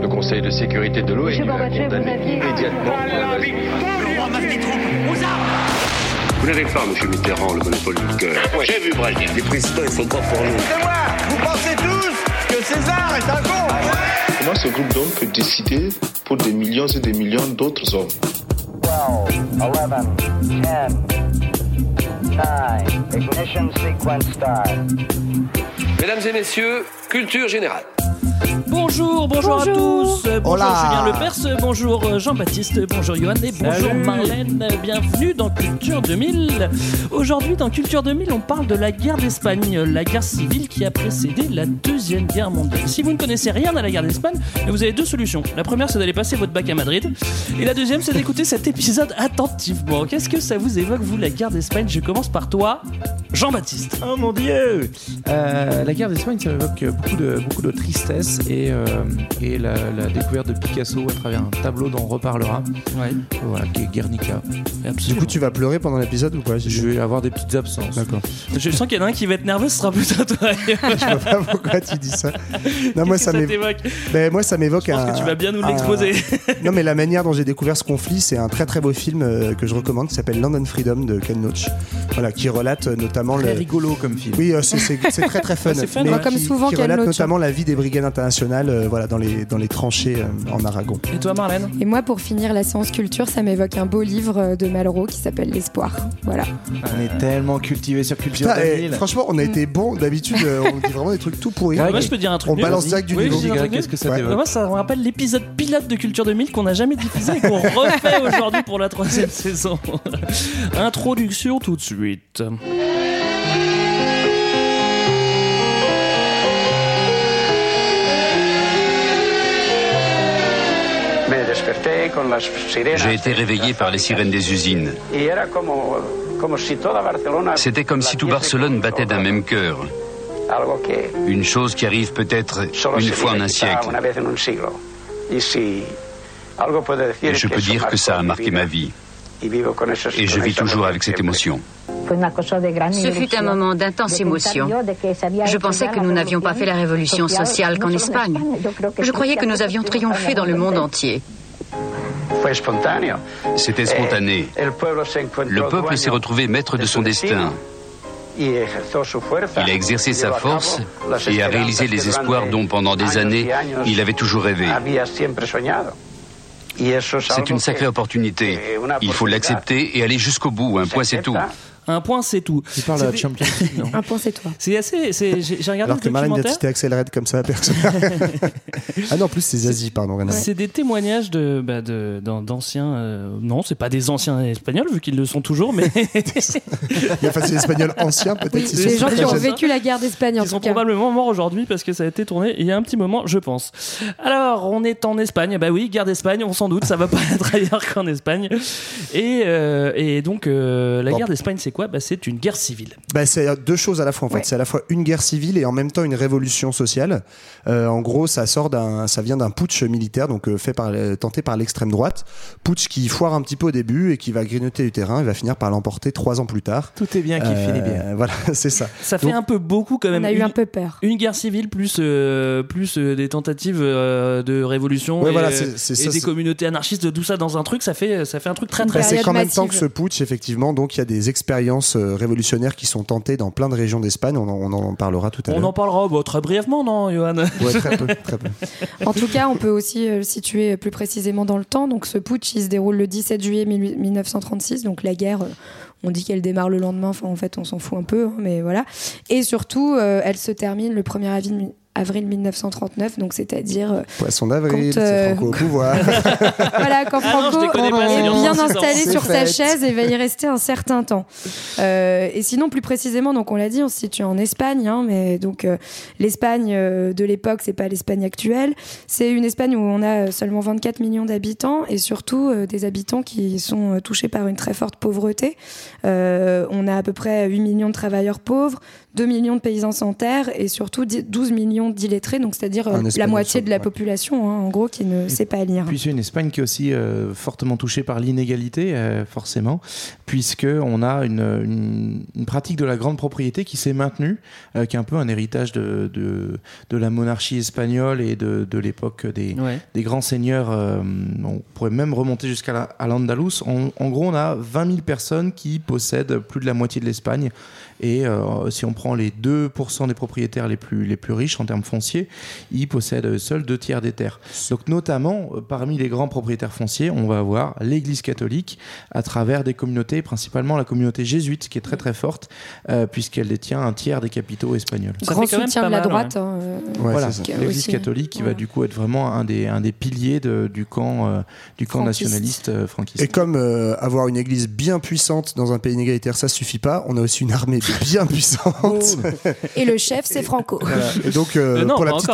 Le Conseil de sécurité de l'ONU a condamné immédiatement. Vous n'avez pas, M. Mitterrand, le monopole du cœur. J'ai vu Brazil. Les présidents, ils sont pas pour nous. C'est moi Vous pensez tous que César est un con Comment ce groupe d'hommes peut décider pour des millions et des millions d'autres hommes? 12, 11, 10, 9, ignition sequence start. Mesdames et messieurs, culture générale. Bonjour, bonjour, à tous. Bonjour Hola. Julien Lepers, bonjour euh, Jean-Baptiste, bonjour Johan et bonjour Marlène. Bienvenue dans Culture 2000. Aujourd'hui dans Culture 2000, on parle de la guerre d'Espagne, la guerre civile qui a précédé la Deuxième Guerre mondiale. Si vous ne connaissez rien à la guerre d'Espagne, vous avez deux solutions. La première, c'est d'aller passer votre bac à Madrid. Et la deuxième, c'est d'écouter cet épisode attentivement. Qu'est-ce que ça vous évoque, vous, la guerre d'Espagne? Je commence par toi, Jean-Baptiste. Oh mon dieu Euh, La guerre d'Espagne, ça m'évoque beaucoup de, beaucoup de tristesse et, euh, et la, la découverte de Picasso à travers un tableau dont on reparlera, Ouais, voilà, qui est Guernica. Du coup, tu vas pleurer pendant l'épisode ou pas Je vais avoir des petites absences. D'accord. Je sens qu'il y en a un qui va être nerveux, ce sera plutôt toi. Je vois pas pourquoi tu dis ça. Non, moi, ça que ça m'évoque. Ben, moi, ça m'évoque Je pense un. que tu vas bien nous un- l'exposer. Non, mais la manière dont j'ai découvert ce conflit, c'est un très très beau film euh, que je recommande qui s'appelle London Freedom de Ken Loach. Voilà, qui relate euh, notamment Très le. rigolo comme film. Oui, c'est- c'est c'est très très fun. c'est fun, mais ouais. qui, Comme souvent, qui Ken relate Loach, notamment la vie des brigades internationales euh, voilà, dans, les, dans les tranchées euh, en Aragon. Et toi, Marlène? Et moi, pour finir la séance culture, ça m'évoque un beau livre euh, de Malraux qui s'appelle L'Espoir. Voilà. On est tellement cultivé sur Culture Putain, eh, 2000. franchement, on a été bon. D'habitude, euh, on dit vraiment des trucs tout pourris. Ouais, Moi, je peux dire un truc. On balance direct du Oui, niveau. Qu'est-ce que ça Ouais. Moi, ça me rappelle l'épisode pilote de Culture 2000 qu'on n'a jamais diffusé et qu'on refait aujourd'hui pour la troisième saison. Introduction tout de suite. J'ai été réveillé par les sirènes des usines. C'était comme si tout Barcelone battait d'un même cœur. Une chose qui arrive peut-être une fois en un siècle. Et je peux dire que ça a marqué ma vie. Et je vis toujours avec cette émotion. Ce fut un moment d'intense émotion. Je pensais que nous n'avions pas fait la révolution sociale qu'en Espagne. Je croyais que nous avions triomphé dans le monde entier. C'était spontané. Le peuple s'est retrouvé maître de son destin. Il a exercé sa force et a réalisé les espoirs dont pendant des années il avait toujours rêvé. C'est une sacrée opportunité. Il faut l'accepter et aller jusqu'au bout. Un point, c'est tout. Un point, c'est tout. Tu parles de la C'est- Champions League, non Un point, c'est toi. C'est assez. c'est- J'ai j'ai regardé Alors que le Marlène vient de citer Axel Red comme ça, personne. ah non, en plus, c'est Zazie, pardon. à. C'est des témoignages de bah, d'anciens. euh, non, c'est pas des anciens espagnols vu qu'ils le sont toujours, mais Enfin, c'est l'espagnol ancien, peut-être. Oui, les gens qui ont vécu la guerre d'Espagne en Ils sont cas. probablement morts aujourd'hui parce que ça a été tourné il y a un petit moment, je pense. Alors, on est en Espagne. Bah oui, guerre d'Espagne, on s'en doute, ça va pas être ailleurs qu'en Espagne. Et, euh, et donc, euh, la Bon. guerre d'Espagne, c'est quoi bah, C'est une guerre civile. Bah, c'est deux choses à la fois en fait. Ouais. C'est à la fois une guerre civile et en même temps une révolution sociale. Euh, en gros, ça sort d'un, ça vient d'un putsch militaire donc euh, fait par, tenté par l'extrême droite. Putsch qui foire un petit peu au début et qui va grignoter du terrain et va finir par l'emporter trois ans plus tard. Tout est bien qui Euh, finit bien. Voilà, c'est ça. Ça fait Donc- un peu beaucoup quand même. On a eu Une- un peu peur. Une guerre civile plus euh, plus euh, des tentatives euh, de révolution Ouais, et, voilà, c'est- c'est et ça, des c'est- communautés anarchistes tout ça dans un truc ça fait ça fait un truc très très Bah, c'est qu'en même temps que ce putsch, effectivement, donc il y a des expériences euh, révolutionnaires qui sont tentées dans plein de régions d'Espagne. On, en- on en parlera tout à on l'heure. en parlera bah, très brièvement non Johan? Ouais, très peu, très peu. En tout cas, on peut aussi euh, le situer plus précisément dans le temps. Donc, ce putsch, il se déroule le 17 juillet 1936. Donc, la guerre, euh, on dit qu'elle démarre le lendemain. Enfin, en fait, on s'en fout un peu, hein, mais voilà. Et surtout, euh, elle se termine le 1er avril, avril 1939. Donc, c'est-à-dire, euh, Poisson d'avril, c'est euh, Franco au pouvoir. voilà, quand Ah non, Franco pas, est bien installé sur sa chaise et va y rester un certain temps. Euh, et sinon, plus précisément, donc on l'a dit, on se situe en Espagne, hein, mais donc euh, l'Espagne euh, de l'époque, c'est pas l'Espagne actuelle. C'est une Espagne où on a seulement 24 millions d'habitants et surtout euh, des habitants qui sont touchés par une très forte pauvreté. Euh, on a à peu près 8 millions de travailleurs pauvres, 2 millions de paysans sans terre et surtout 10 12 millions d'illettrés, donc c'est-à-dire la moitié de la population, hein, en gros, qui ne sait pas lire. Puis c'est une Espagne qui est aussi fortement touchée par l'inégalité, forcément, puisque on a une, une, pratique de la grande propriété qui s'est maintenue, qui est un peu un héritage de, de, de la monarchie espagnole et de, de l'époque des, des, grands seigneurs. on pourrait même remonter jusqu'à l'Andalous. En, en gros, on a 20 000 personnes qui possèdent plus de la moitié de l'Espagne. Et euh, si on prend les 2% des propriétaires les plus, les plus riches en termes fonciers, ils possèdent seuls deux tiers des terres. Donc notamment, euh, parmi les grands propriétaires fonciers, on va avoir l'Église catholique à travers des communautés, principalement la communauté jésuite, qui est très très forte, euh, puisqu'elle détient un tiers des capitaux espagnols. Ça Grand soutien de la droite. Hein, voilà, l'Église catholique qui va du coup être vraiment un des, un des piliers de, du camp, du camp nationaliste franquiste. Et comme avoir une Église bien puissante dans un pays inégalitaire, ça suffit pas, on a aussi une armée bien puissante. Et le chef, c'est Franco. Et donc, euh, pour, la petite,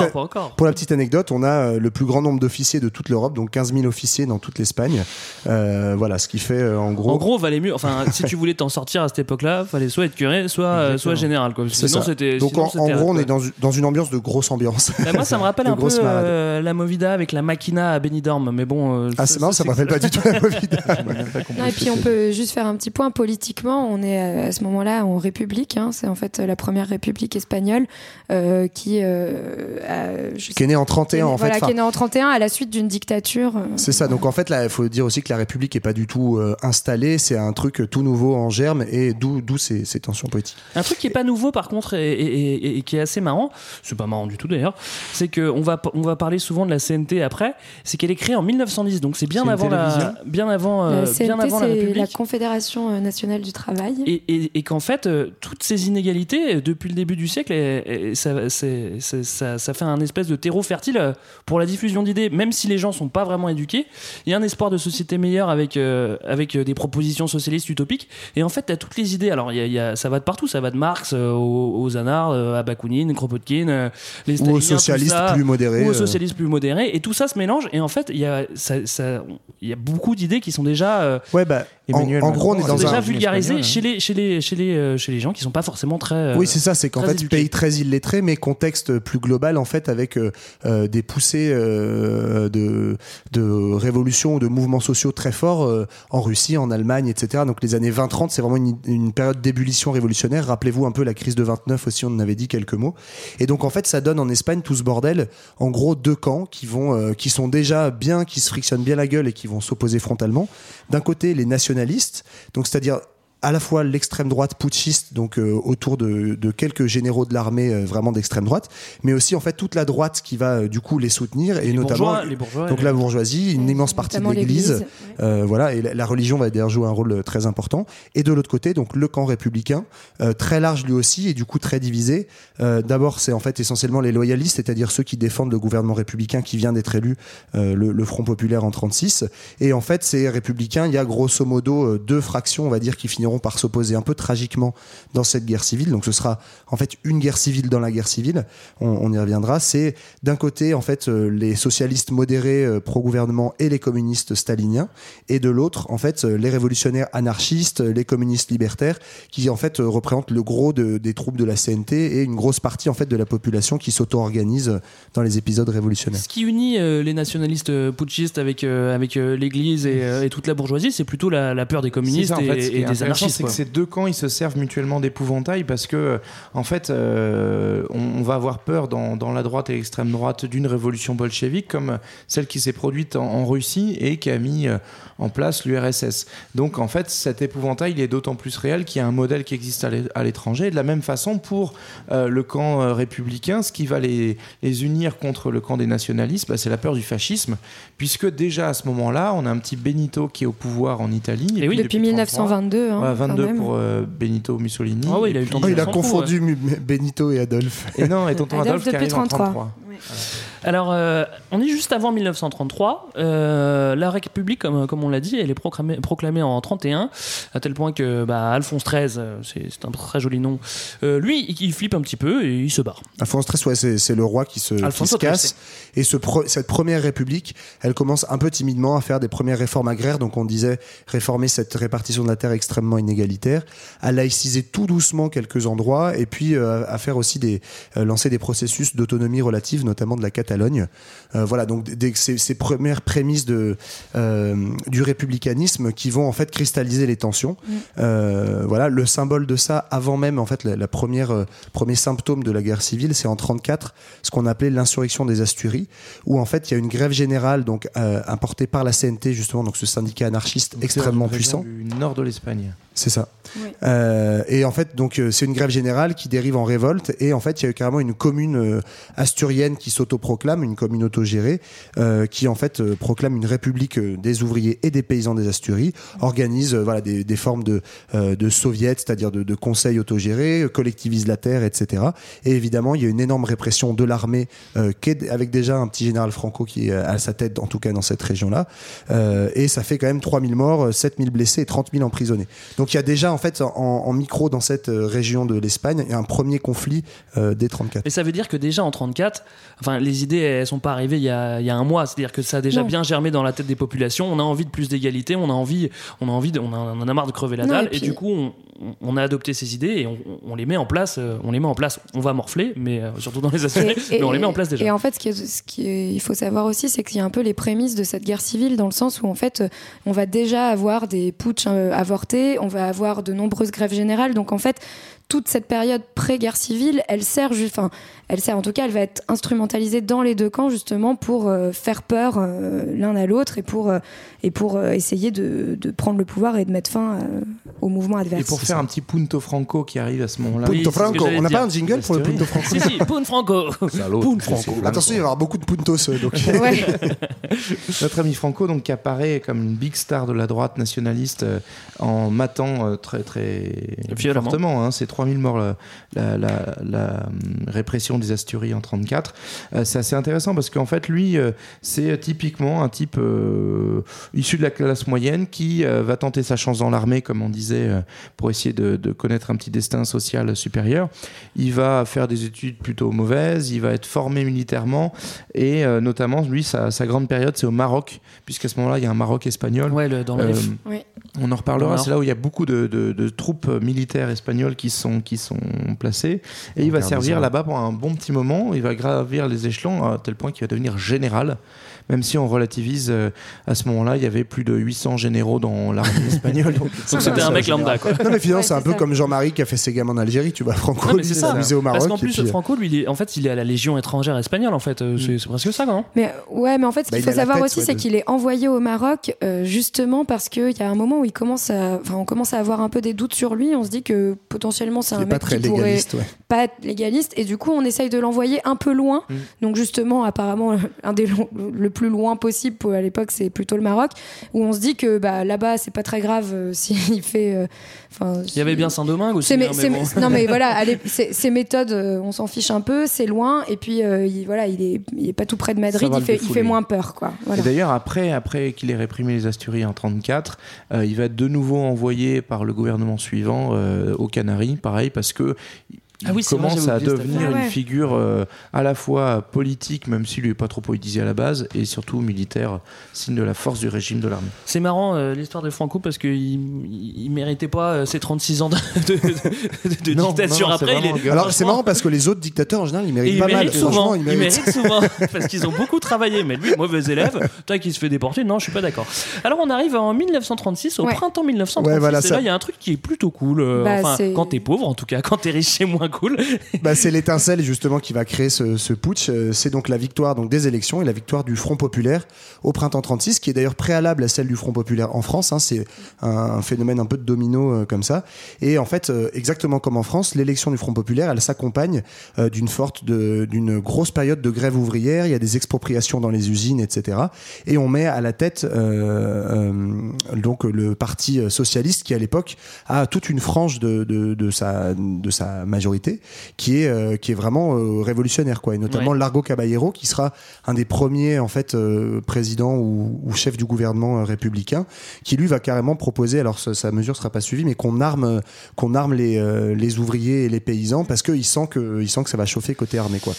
pour la petite anecdote, on a euh, le plus grand nombre d'officiers de toute l'Europe, donc 15 000 officiers dans toute l'Espagne. Euh, voilà, ce qui fait en gros. En gros, valait mieux. Enfin, si tu voulais t'en sortir à cette époque-là, fallait soit être curé, soit, soit général. Quoi. Sinon, c'était. Donc, en, gros, on est dans, dans, une ambiance de grosse ambiance. Bah, moi, ça me rappelle un peu la Movida avec la Machina à Benidorm. Mais bon. ah, c'est marrant, ça me rappelle pas du tout la Movida. et puis, on peut juste faire un petit point politiquement. On est à ce moment-là en République Hein. c'est en fait la première république espagnole euh, qui, euh, qui est née en 31 en fait. qui est née en 31 à la suite d'une dictature. Euh. C'est ça. Donc en fait, là, il faut dire aussi que la république est pas du tout installée. C'est un truc tout nouveau en germe et d'où d'où ces, ces, tensions politiques. Un truc qui est pas nouveau par contre et, qui est assez marrant. C'est pas marrant du tout d'ailleurs. C'est que on va on va parler souvent de la CNT après. C'est qu'elle est créée en 1910. Donc c'est bien, avant la bien avant la CNT, bien avant la République. La Confédération nationale du travail. Et, et qu'en fait toutes ces inégalités, depuis le début du siècle, ça, ça, fait un espèce de terreau fertile pour la diffusion d'idées, même si les gens sont pas vraiment éduqués. Il y a un espoir de société meilleure avec, euh, avec des propositions socialistes utopiques. Et en fait, tu as toutes les idées. Alors, il y a, ça va de partout. Ça va de Marx euh, aux, aux Anards, euh, à Bakounine, Kropotkin, les ou aux socialistes plus modérés. Ou aux socialistes plus modérés. Et tout ça se mélange. Et en fait, il y a, il y a beaucoup d'idées qui sont déjà. ouais, bah, en, gros, on est dans déjà vulgarisé chez les, chez, les, chez, les, euh, chez les gens qui sont pas forcément très. Euh, oui, c'est ça, c'est qu'en fait, éduqués. pays très illettré, mais contexte plus global, en fait, avec euh, des poussées de, de révolutions ou de mouvements sociaux très forts en Russie, en Allemagne, etc. Donc les années 20-30, c'est vraiment une, une, période d'ébullition révolutionnaire. Rappelez-vous un peu la crise de 29 aussi, on en avait dit quelques mots. Et donc, en fait, ça donne en Espagne tout ce bordel, en gros, deux camps qui, vont, qui sont déjà bien, qui se frictionnent bien la gueule et qui vont s'opposer frontalement. D'un côté, les nationalistes donc c'est-à-dire à la fois l'extrême droite putschiste, donc euh, autour de, quelques généraux de l'armée euh, vraiment d'extrême droite, mais aussi en fait toute la droite qui va euh, du coup les soutenir et notamment donc la bourgeoisie, une immense partie de l'Église, voilà, et la, religion va d'ailleurs jouer un rôle très important. Et de l'autre côté, donc le camp républicain, très large lui aussi et du coup très divisé. D'abord, c'est en fait essentiellement les loyalistes, c'est-à-dire ceux qui défendent le gouvernement républicain qui vient d'être élu, le, le, Front populaire en 36. Et en fait, ces républicains, il y a grosso modo deux fractions, on va dire, qui finiront par s'opposer un peu tragiquement dans cette guerre civile. Donc ce sera en fait une guerre civile dans la guerre civile. On, y reviendra. C'est d'un côté en fait euh, les socialistes modérés euh, pro-gouvernement et les communistes staliniens, et de l'autre en fait euh, les révolutionnaires anarchistes, les communistes libertaires, qui en fait représentent le gros des troupes de la CNT et une grosse partie en fait de la population qui s'auto-organise dans les épisodes révolutionnaires. Ce qui unit les nationalistes putschistes avec avec l'Église et, toute la bourgeoisie, c'est plutôt la, peur des communistes et, des anarchistes c'est que ces deux camps, ils se servent mutuellement d'épouvantail parce que, en fait, euh, on, va avoir peur dans, la droite et l'extrême droite d'une révolution bolchevique comme celle qui s'est produite en, Russie et qui a mis euh, en place l'URSS. Donc, en fait, cet épouvantail, il est d'autant plus réel qu'il y a un modèle qui existe à l'étranger. De la même façon, pour euh, le camp républicain, ce qui va les, unir contre le camp des nationalistes, bah, c'est la peur du fascisme, puisque déjà à ce moment-là, on a un petit Benito qui est au pouvoir en Italie. Et, oui, depuis, 1922. 22 pour euh, Benito Mussolini. Ah oui, il a eu le temps Il a confondu Benito et Adolphe. Et non, et tonton Adolphe, qui arrive en 33. Alors, euh, on est juste avant 1933. Euh, la République, comme, comme on l'a dit, elle est proclamée, proclamée en 31, à tel point que bah, Alphonse XIII, c'est un très joli nom, lui, il, flippe un petit peu et il se barre. Alphonse XIII, ouais, c'est le roi qui se, qui se casse. Et ce cette première République, elle commence un peu timidement à faire des premières réformes agraires. Donc, on disait réformer cette répartition de la terre extrêmement inégalitaire, à laïciser tout doucement quelques endroits et puis à faire aussi des, lancer des processus d'autonomie relative, notamment de la Catalogne. Euh, voilà, donc ces, ces, premières prémices de, euh, du républicanisme qui vont en fait cristalliser les tensions. Mm. Euh, voilà, le symbole de ça, avant même en fait la, première premier symptôme de la guerre civile, c'est en 34, ce qu'on appelait l'insurrection des Asturies, où en fait il y a une grève générale donc importée par la CNT justement, donc ce syndicat anarchiste extrêmement puissant. Du nord de l'Espagne. C'est ça. Euh, et en fait, donc euh, c'est une grève générale qui dérive en révolte. Et en fait, il y a eu carrément une commune euh, asturienne qui s'autoproclame, une commune autogérée, qui en fait proclame une république des ouvriers et des paysans des Asturies, organise des, formes de de soviets, c'est-à-dire de, de, conseils autogérés, collectivise la terre, etc. Et évidemment, il y a une énorme répression de l'armée, avec déjà un petit général Franco qui est à sa tête, en tout cas dans cette région-là. et ça fait quand même 3000 morts, 7000 blessés et 30 000 emprisonnés. Donc il y a déjà en fait en, micro dans cette euh, région de l'Espagne un premier conflit euh, dès 34. Et ça veut dire que déjà en 34, enfin les idées elles sont pas arrivées il y a, il y a un mois, c'est-à-dire que ça a déjà bien germé dans la tête des populations. On a envie de plus d'égalité, on a envie, on a envie, de, on, en a marre de crever la dalle et, du coup on, on, a adopté ces idées et on, les met en place. Euh, on les met en place. On va morfler, mais surtout dans les assurés, mais on les met en place déjà. Et en fait, ce qu'il ce qui il faut savoir aussi, c'est qu'il y a un peu les prémices de cette guerre civile dans le sens où en fait, on va déjà avoir des putsch avortés, on va avoir de nombreuses grèves générales. Donc en fait, toute cette période pré-guerre civile, elle sert, enfin, elle sert en tout cas, elle va être instrumentalisée dans les deux camps justement pour euh, faire peur euh, l'un à l'autre et pour euh, et pour essayer de, de, prendre le pouvoir et de mettre fin au mouvement adverse. Et pour faire un petit punto franco qui arrive à ce moment-là. Punto franco, on n'a pas un jingle pour le punto franco. si si, punto franco. punto franco. Attention, il va y avoir beaucoup de puntos donc. Notre ami Franco donc qui apparaît comme une big star de la droite nationaliste en matant très très fortement hein, 3000 morts la, la, hum, répression des Asturies en 34. Euh, c'est assez intéressant parce qu'en fait, lui, euh, c'est typiquement un type euh, issu de la classe moyenne qui va tenter sa chance dans l'armée, comme on disait, pour essayer de, connaître un petit destin social supérieur. Il va faire des études plutôt mauvaises, il va être formé militairement et notamment, lui, sa, grande période, c'est au Maroc, puisqu'à ce moment-là, il y a un Maroc espagnol. Ouais, dans le On en reparlera, c'est là où il y a beaucoup de, de troupes militaires espagnoles qui sont qui sont placés. Et il va servir là-bas pour un bon petit moment. Il va gravir les échelons à tel point qu'il va devenir général même si on relativise, euh, à ce moment-là, il y avait plus de 800 généraux dans l'armée espagnole. donc c'était un mec lambda, quoi. Non, mais finalement, c'est un peu comme Jean-Marie qui a fait ses gamins en Algérie, tu vois. Franco, il s'est au Maroc. Parce qu'en plus, puis... Franco, lui, il est, en fait, il est à la Légion étrangère espagnole, en fait. Euh. C'est presque ça, non? Mais ouais, mais en fait, ce bah, qu'il faut savoir aussi, c'est qu'il est envoyé au Maroc euh, justement parce qu'il y a un moment où il commence à, enfin, on commence à avoir un peu des doutes sur lui. On se dit que potentiellement, c'est un mec qui pourrait pas être légaliste, et du coup, on essaye de l'envoyer un peu loin. Mm. Donc justement, apparemment, un des le plus loin possible. À l'époque c'est plutôt le Maroc où on se dit que bah, là-bas c'est pas très grave euh, s'il fait euh, il y avait bien Saint-Domingue aussi hein, non mais voilà ces méthodes euh, on s'en fiche un peu c'est loin et puis il, voilà il est, il est pas tout près de Madrid il fait, il fait moins peur quoi. Et d'ailleurs après après qu'il ait réprimé les Asturies en 34 il va être de nouveau envoyé par le gouvernement suivant aux Canaries. Pareil parce que ah oui, commence à devenir une figure euh, à la fois politique, même s'il n'est pas trop politisé à la base, et surtout militaire, signe de la force du régime de l'armée. C'est marrant euh, l'histoire de Franco parce qu'il ne méritait pas euh, ses 36 ans de, de, dictature après. Alors c'est marrant parce que les autres dictateurs en général ils méritent pas mal. Souvent, ils, méritent... souvent parce qu'ils ont beaucoup travaillé, mais lui, mauvais élève, toi qui se fait déporter, non, je suis pas d'accord. Alors on arrive en 1936, au printemps 1936, ouais, et là il y a un truc qui est plutôt cool. Bah, enfin, quand t'es pauvre, en tout cas, quand t'es riche, c'est cool. bah, c'est l'étincelle justement qui va créer ce, putsch. Euh, c'est donc la victoire donc des élections et la victoire du Front populaire au printemps 36, qui est d'ailleurs préalable à celle du Front populaire en France. Hein. c'est un, phénomène un peu de domino euh, comme ça. Et en fait, euh, exactement comme en France, l'élection du Front populaire, elle s'accompagne d'une forte, d'une grosse période de grève ouvrière. Il y a des expropriations dans les usines, etc. Et on met à la tête donc le parti socialiste qui à l'époque a toute une frange de sa majorité qui est qui est vraiment révolutionnaire, quoi. Et notamment Largo Caballero, qui sera un des premiers en fait présidents ou, ou, chef du gouvernement républicain, qui lui va carrément proposer, alors sa, mesure sera pas suivie, mais qu'on arme qu'on arme les les ouvriers et les paysans parce qu'il sent que il sent que ça va chauffer côté armée, quoi.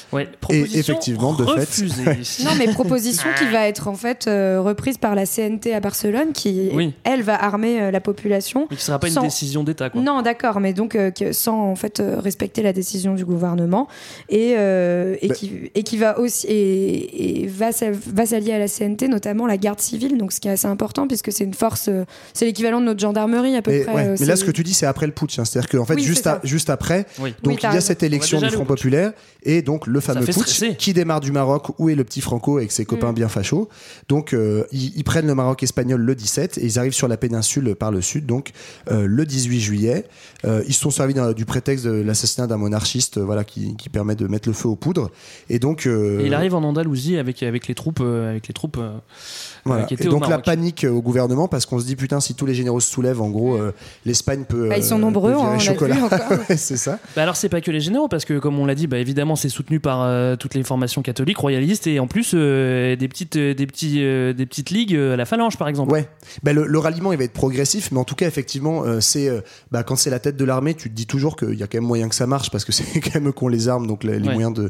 et effectivement, de fait. non, mais proposition qui va être en fait reprise par la CNT à Barcelone, qui elle va armer la population. Mais qui sera pas une décision d'État, quoi. Non, d'accord, mais donc sans en fait respecter la décision du gouvernement et, et, qui, et qui va aussi et, va, va s'allier à la CNT, notamment la garde civile, donc ce qui est assez important puisque c'est une force, c'est l'équivalent de notre gendarmerie à peu près. mais là, ce que tu dis, c'est après le putsch, hein. c'est-à-dire qu'en fait, juste, juste après, donc il y a cette élection du Front populaire et donc le fameux putsch qui démarre du Maroc où est le petit Franco avec ses copains mm. bien fachos. Donc ils, prennent le Maroc espagnol le 17 et ils arrivent sur la péninsule par le sud, donc le 18 juillet. ils se sont servis du prétexte de l'assassinat d'un monarchiste, voilà, qui, qui, permet de mettre le feu aux poudres. Et donc, il arrive en Andalousie avec avec les troupes, avec les troupes voilà. Et donc la panique euh, au gouvernement parce qu'on se dit putain si tous les généraux se soulèvent en gros euh, l'Espagne peut bah, ils sont euh, nombreux hein, chocolat. c'est ça. Bah alors c'est pas que les généraux parce que comme on l'a dit bah évidemment c'est soutenu par toutes les formations catholiques royalistes et en plus des petites des petits des petites ligues à la phalange par exemple. Ouais. Bah, le, ralliement il va être progressif mais en tout cas effectivement c'est bah, quand c'est la tête de l'armée tu te dis toujours qu'il y a quand même moyen que ça marche parce que c'est quand même qu'on les armes donc les, moyens de,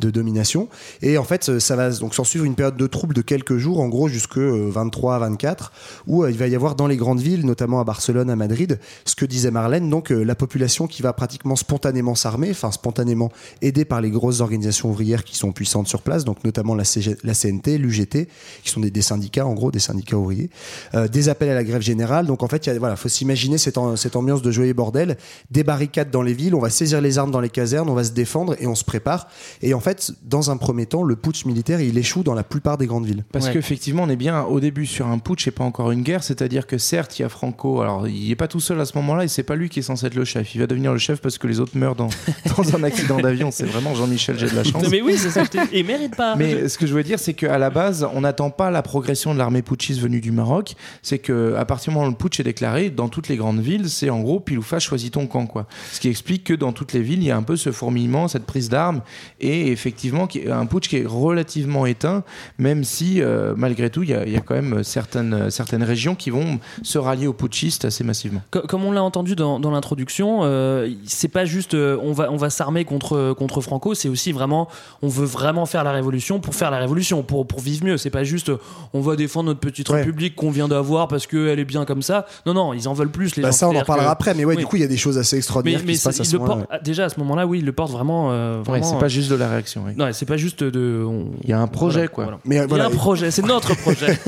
de domination. Et en fait ça va donc s'en suivre une période de troubles de quelques jours en gros jusque 23 à 24, où euh, il va y avoir dans les grandes villes, notamment à Barcelone, à Madrid, ce que disait Marlène, donc euh, la population qui va pratiquement spontanément s'armer, enfin spontanément aidée par les grosses organisations ouvrières qui sont puissantes sur place, donc notamment la, la CNT, l'UGT, qui sont des, syndicats, en gros, des syndicats ouvriers, euh, des appels à la grève générale. Donc en fait, il voilà, faut s'imaginer cette, cette ambiance de joyeux bordel, des barricades dans les villes, on va saisir les armes dans les casernes, on va se défendre et on se prépare. Et en fait, dans un premier temps, le putsch militaire, il échoue dans la plupart des grandes villes. Parce qu'effectivement, on est bien au début sur un putsch et pas encore une guerre, c'est-à-dire que certes, il y a Franco, alors il n'est pas tout seul à ce moment-là et c'est pas lui qui est censé être le chef. Il va devenir le chef parce que les autres meurent dans, dans un accident d'avion. C'est vraiment Jean-Michel, j'ai de la chance. Mais oui, c'est ça. Et mérite pas. Mais ce que je veux dire, c'est qu'à la base, on n'attend pas la progression de l'armée putschiste venue du Maroc. C'est qu'à partir du moment où le putsch est déclaré, dans toutes les grandes villes, c'est en gros pile ou face, choisis ton camp. Quoi. Ce qui explique que dans toutes les villes, il y a un peu ce fourmillement, cette prise d'armes et effectivement un putsch qui est relativement éteint, même si euh, malgré tout, il y, a, il y a quand même certaines, certaines régions qui vont se rallier aux putschistes assez massivement. Comme on l'a entendu dans, dans l'introduction, euh, c'est pas juste euh, on va, on va s'armer contre, contre Franco, c'est aussi vraiment on veut vraiment faire la révolution pour faire la révolution, pour, pour vivre mieux. C'est pas juste on va défendre notre petite république qu'on vient d'avoir parce qu'elle est bien comme ça. Non, non, ils en veulent plus. Les bah ça, on en parlera après, mais ouais, du coup, il y a des choses assez extraordinaires mais, qui se passent à ce moment Déjà à ce moment-là, oui, il le porte vraiment. c'est pas juste de la réaction. Non, c'est pas juste de. Il y a un projet, quoi. Mais, il y a un projet, c'est notre projet.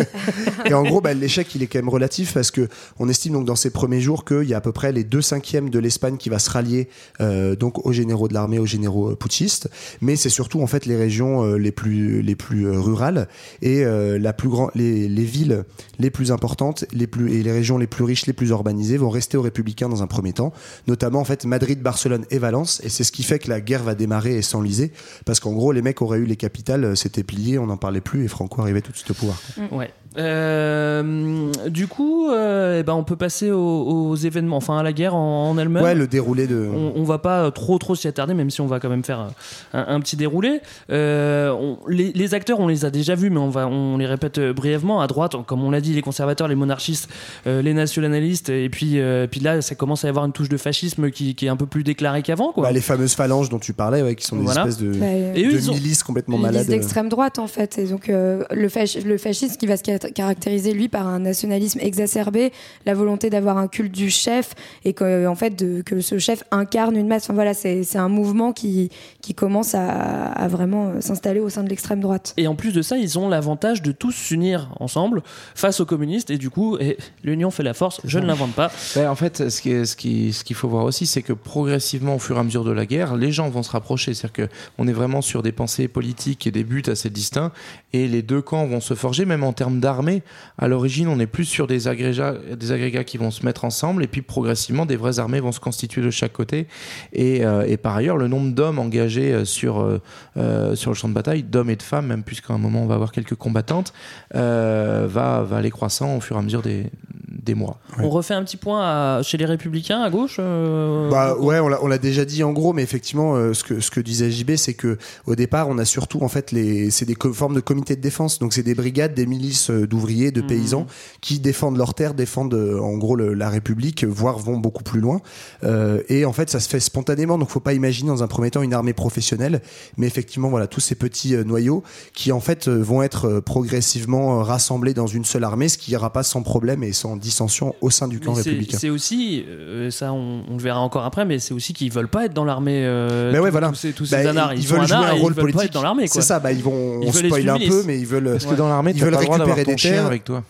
et en gros, bah, l'échec, il est quand même relatif parce que on estime donc dans ces premiers jours qu'il y a à peu près les deux cinquièmes de l'Espagne qui va se rallier euh, donc aux généraux de l'armée, aux généraux euh, putschistes. Mais c'est surtout en fait les régions euh, les plus les plus rurales et la plus grand, les, les villes les plus importantes, les plus et les régions les plus riches, les plus urbanisées vont rester aux républicains dans un premier temps, notamment en fait Madrid, Barcelone et Valence. Et c'est ce qui fait que la guerre va démarrer et s'enliser parce qu'en gros les mecs auraient eu les capitales, c'était plié, on n'en parlait plus et Franco arrivait tout de suite au pouvoir. Euh, du coup, euh, eh ben on peut passer aux, événements, enfin à la guerre en, elle-même. Ouais, le déroulé de. On, va pas trop trop s'y attarder, même si on va quand même faire un, petit déroulé. Euh, les, acteurs, on les a déjà vus, mais on va on les répète brièvement. À droite, comme on l'a dit, les conservateurs, les monarchistes, les nationalistes, et puis puis là, ça commence à y avoir une touche de fascisme qui, est un peu plus déclarée qu'avant. Bah, les fameuses phalanges dont tu parlais, ouais, qui sont des espèces de, bah, milices complètement malades. d'extrême droite en fait, et donc le, le fascisme qui va se caractérisé lui par un nationalisme exacerbé, la volonté d'avoir un culte du chef et que en fait de, que ce chef incarne une masse. Enfin voilà, c'est un mouvement qui qui commence à, vraiment euh, s'installer au sein de l'extrême droite. Et en plus de ça, ils ont l'avantage de tous s'unir ensemble face aux communistes et du coup, l'union fait la force. Je ne l'invente pas. en fait, ce qui ce qui ce qu'il faut voir aussi, c'est que progressivement, au fur et à mesure de la guerre, les gens vont se rapprocher. C'est-à-dire que on est vraiment sur des pensées politiques et des buts assez distincts et les deux camps vont se forger, même en termes d'armée. À l'origine, on est plus sur des agrégats, des agrégats qui vont se mettre ensemble, et puis progressivement, des vraies armées vont se constituer de chaque côté. Et, euh, par ailleurs, le nombre d'hommes engagés euh, sur, euh, sur le champ de bataille, d'hommes et de femmes, même puisqu'à un moment on va avoir quelques combattantes, va, va aller croissant au fur et à mesure des, des mois. On refait un petit point chez les Républicains à gauche. Bah ouais, on l'a déjà dit en gros, mais effectivement, ce que ce que disait JB, c'est que au départ, on a surtout en fait les c'est des formes de comités de défense, donc c'est des brigades, des milices d'ouvriers, de mmh. paysans qui défendent leurs terres, défendent en gros la République, voire vont beaucoup plus loin. et en fait, ça se fait spontanément, donc faut pas imaginer dans un premier temps une armée professionnelle, mais effectivement, voilà, tous ces petits noyaux qui en fait vont être progressivement rassemblés dans une seule armée, ce qui ira pas sans problème et sans dissension au sein du camp républicain. C'est aussi, euh, ça on, le verra encore après, mais c'est aussi qu'ils veulent pas être dans l'armée. Euh, mais ouais, voilà. Tous ces, tous bah, ils, veulent jouer un rôle politique. Pas être dans l'armée. C'est ça, bah, ils vont, on spoil un peu, mais ils veulent. Parce que dans l'armée, ils veulent récupérer des terres avec toi.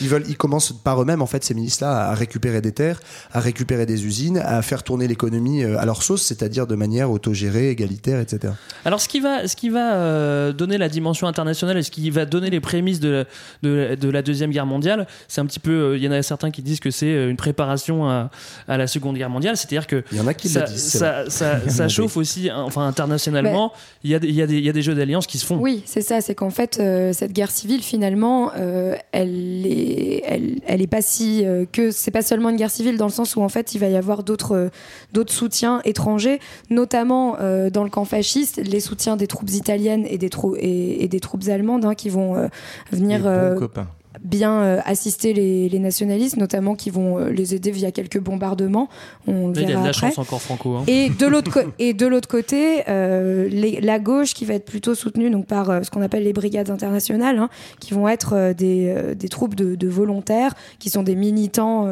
ils veulent, ils commencent par eux-mêmes en fait ces milices-là à récupérer des terres, à récupérer des usines, à faire tourner l'économie euh, à leur sauce, c'est-à-dire de manière autogérée, égalitaire, etc. Alors ce qui va, ce qui va donner la dimension internationale et ce qui va donner les prémices de, de, de la deuxième guerre mondiale, c'est un petit peu. Euh, il y en a certains qui disent que c'est euh, une préparation à, à, la seconde guerre mondiale, c'est-à-dire que il y en a qui ça, disent, ça, ça, ça, chauffe aussi, hein, enfin internationalement. Il y, a des, il, y a des, il y a des jeux d'alliance qui se font. Oui, c'est ça. C'est qu'en fait, euh, cette guerre civile, finalement, elle est, elle, elle est pas si que c'est pas seulement une guerre civile dans le sens où en fait, il va y avoir d'autres, d'autres soutiens étrangers, notamment dans le camp fasciste, les soutiens des troupes italiennes et des, et, et des troupes allemandes hein, qui vont venir bien euh, assister les, nationalistes, notamment qui vont euh, les aider via quelques bombardements. On il y a de la chance encore Franco. Hein. Et de l'autre et de l'autre côté, euh, la gauche qui va être plutôt soutenue donc par ce qu'on appelle les brigades internationales, hein, qui vont être des, des troupes de, de, volontaires, qui sont des militants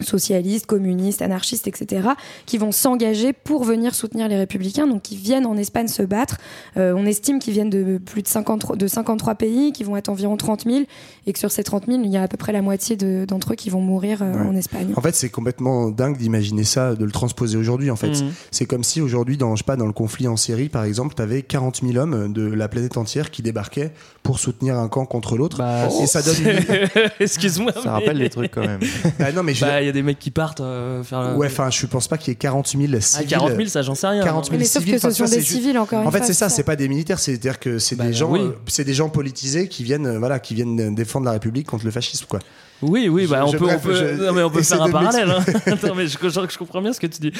socialistes, communistes, anarchistes, etc., qui vont s'engager pour venir soutenir les républicains, donc qui viennent en Espagne se battre. Euh, on estime qu'ils viennent de plus de, 50, de 53 pays, qui vont être environ 30 000, et que sur ces 30 000, il y a à peu près la moitié d'entre eux qui vont mourir euh, en Espagne. En fait, c'est complètement dingue d'imaginer ça, de le transposer aujourd'hui. En fait, mmh. c'est comme si aujourd'hui, dans, je sais pas, dans le conflit en Syrie, par exemple, tu avais 40 000 hommes de la planète entière qui débarquaient pour soutenir un camp contre l'autre. Bah, et ça donne. Excuse-moi. Ça rappelle les trucs quand même. bah, non, mais je bah, il y a des mecs qui partent euh, faire. Ouais, enfin, je pense pas qu'il y ait 40 000 civils. Ah, 40 000, ça, j'en sais rien. 40 000 mais sauf civils, que ce sont des civils encore. En fait, c'est ça, c'est pas des militaires, c'est-à-dire que c'est bah, des gens, oui. euh, c'est des gens politisés qui viennent, euh, voilà, qui viennent défendre la République contre le fascisme, quoi. Oui, oui, bah, on, je, peut, bref, on peut, je, non, mais on peut faire un parallèle. Hein. Attends, mais je, je, comprends bien ce que tu dis.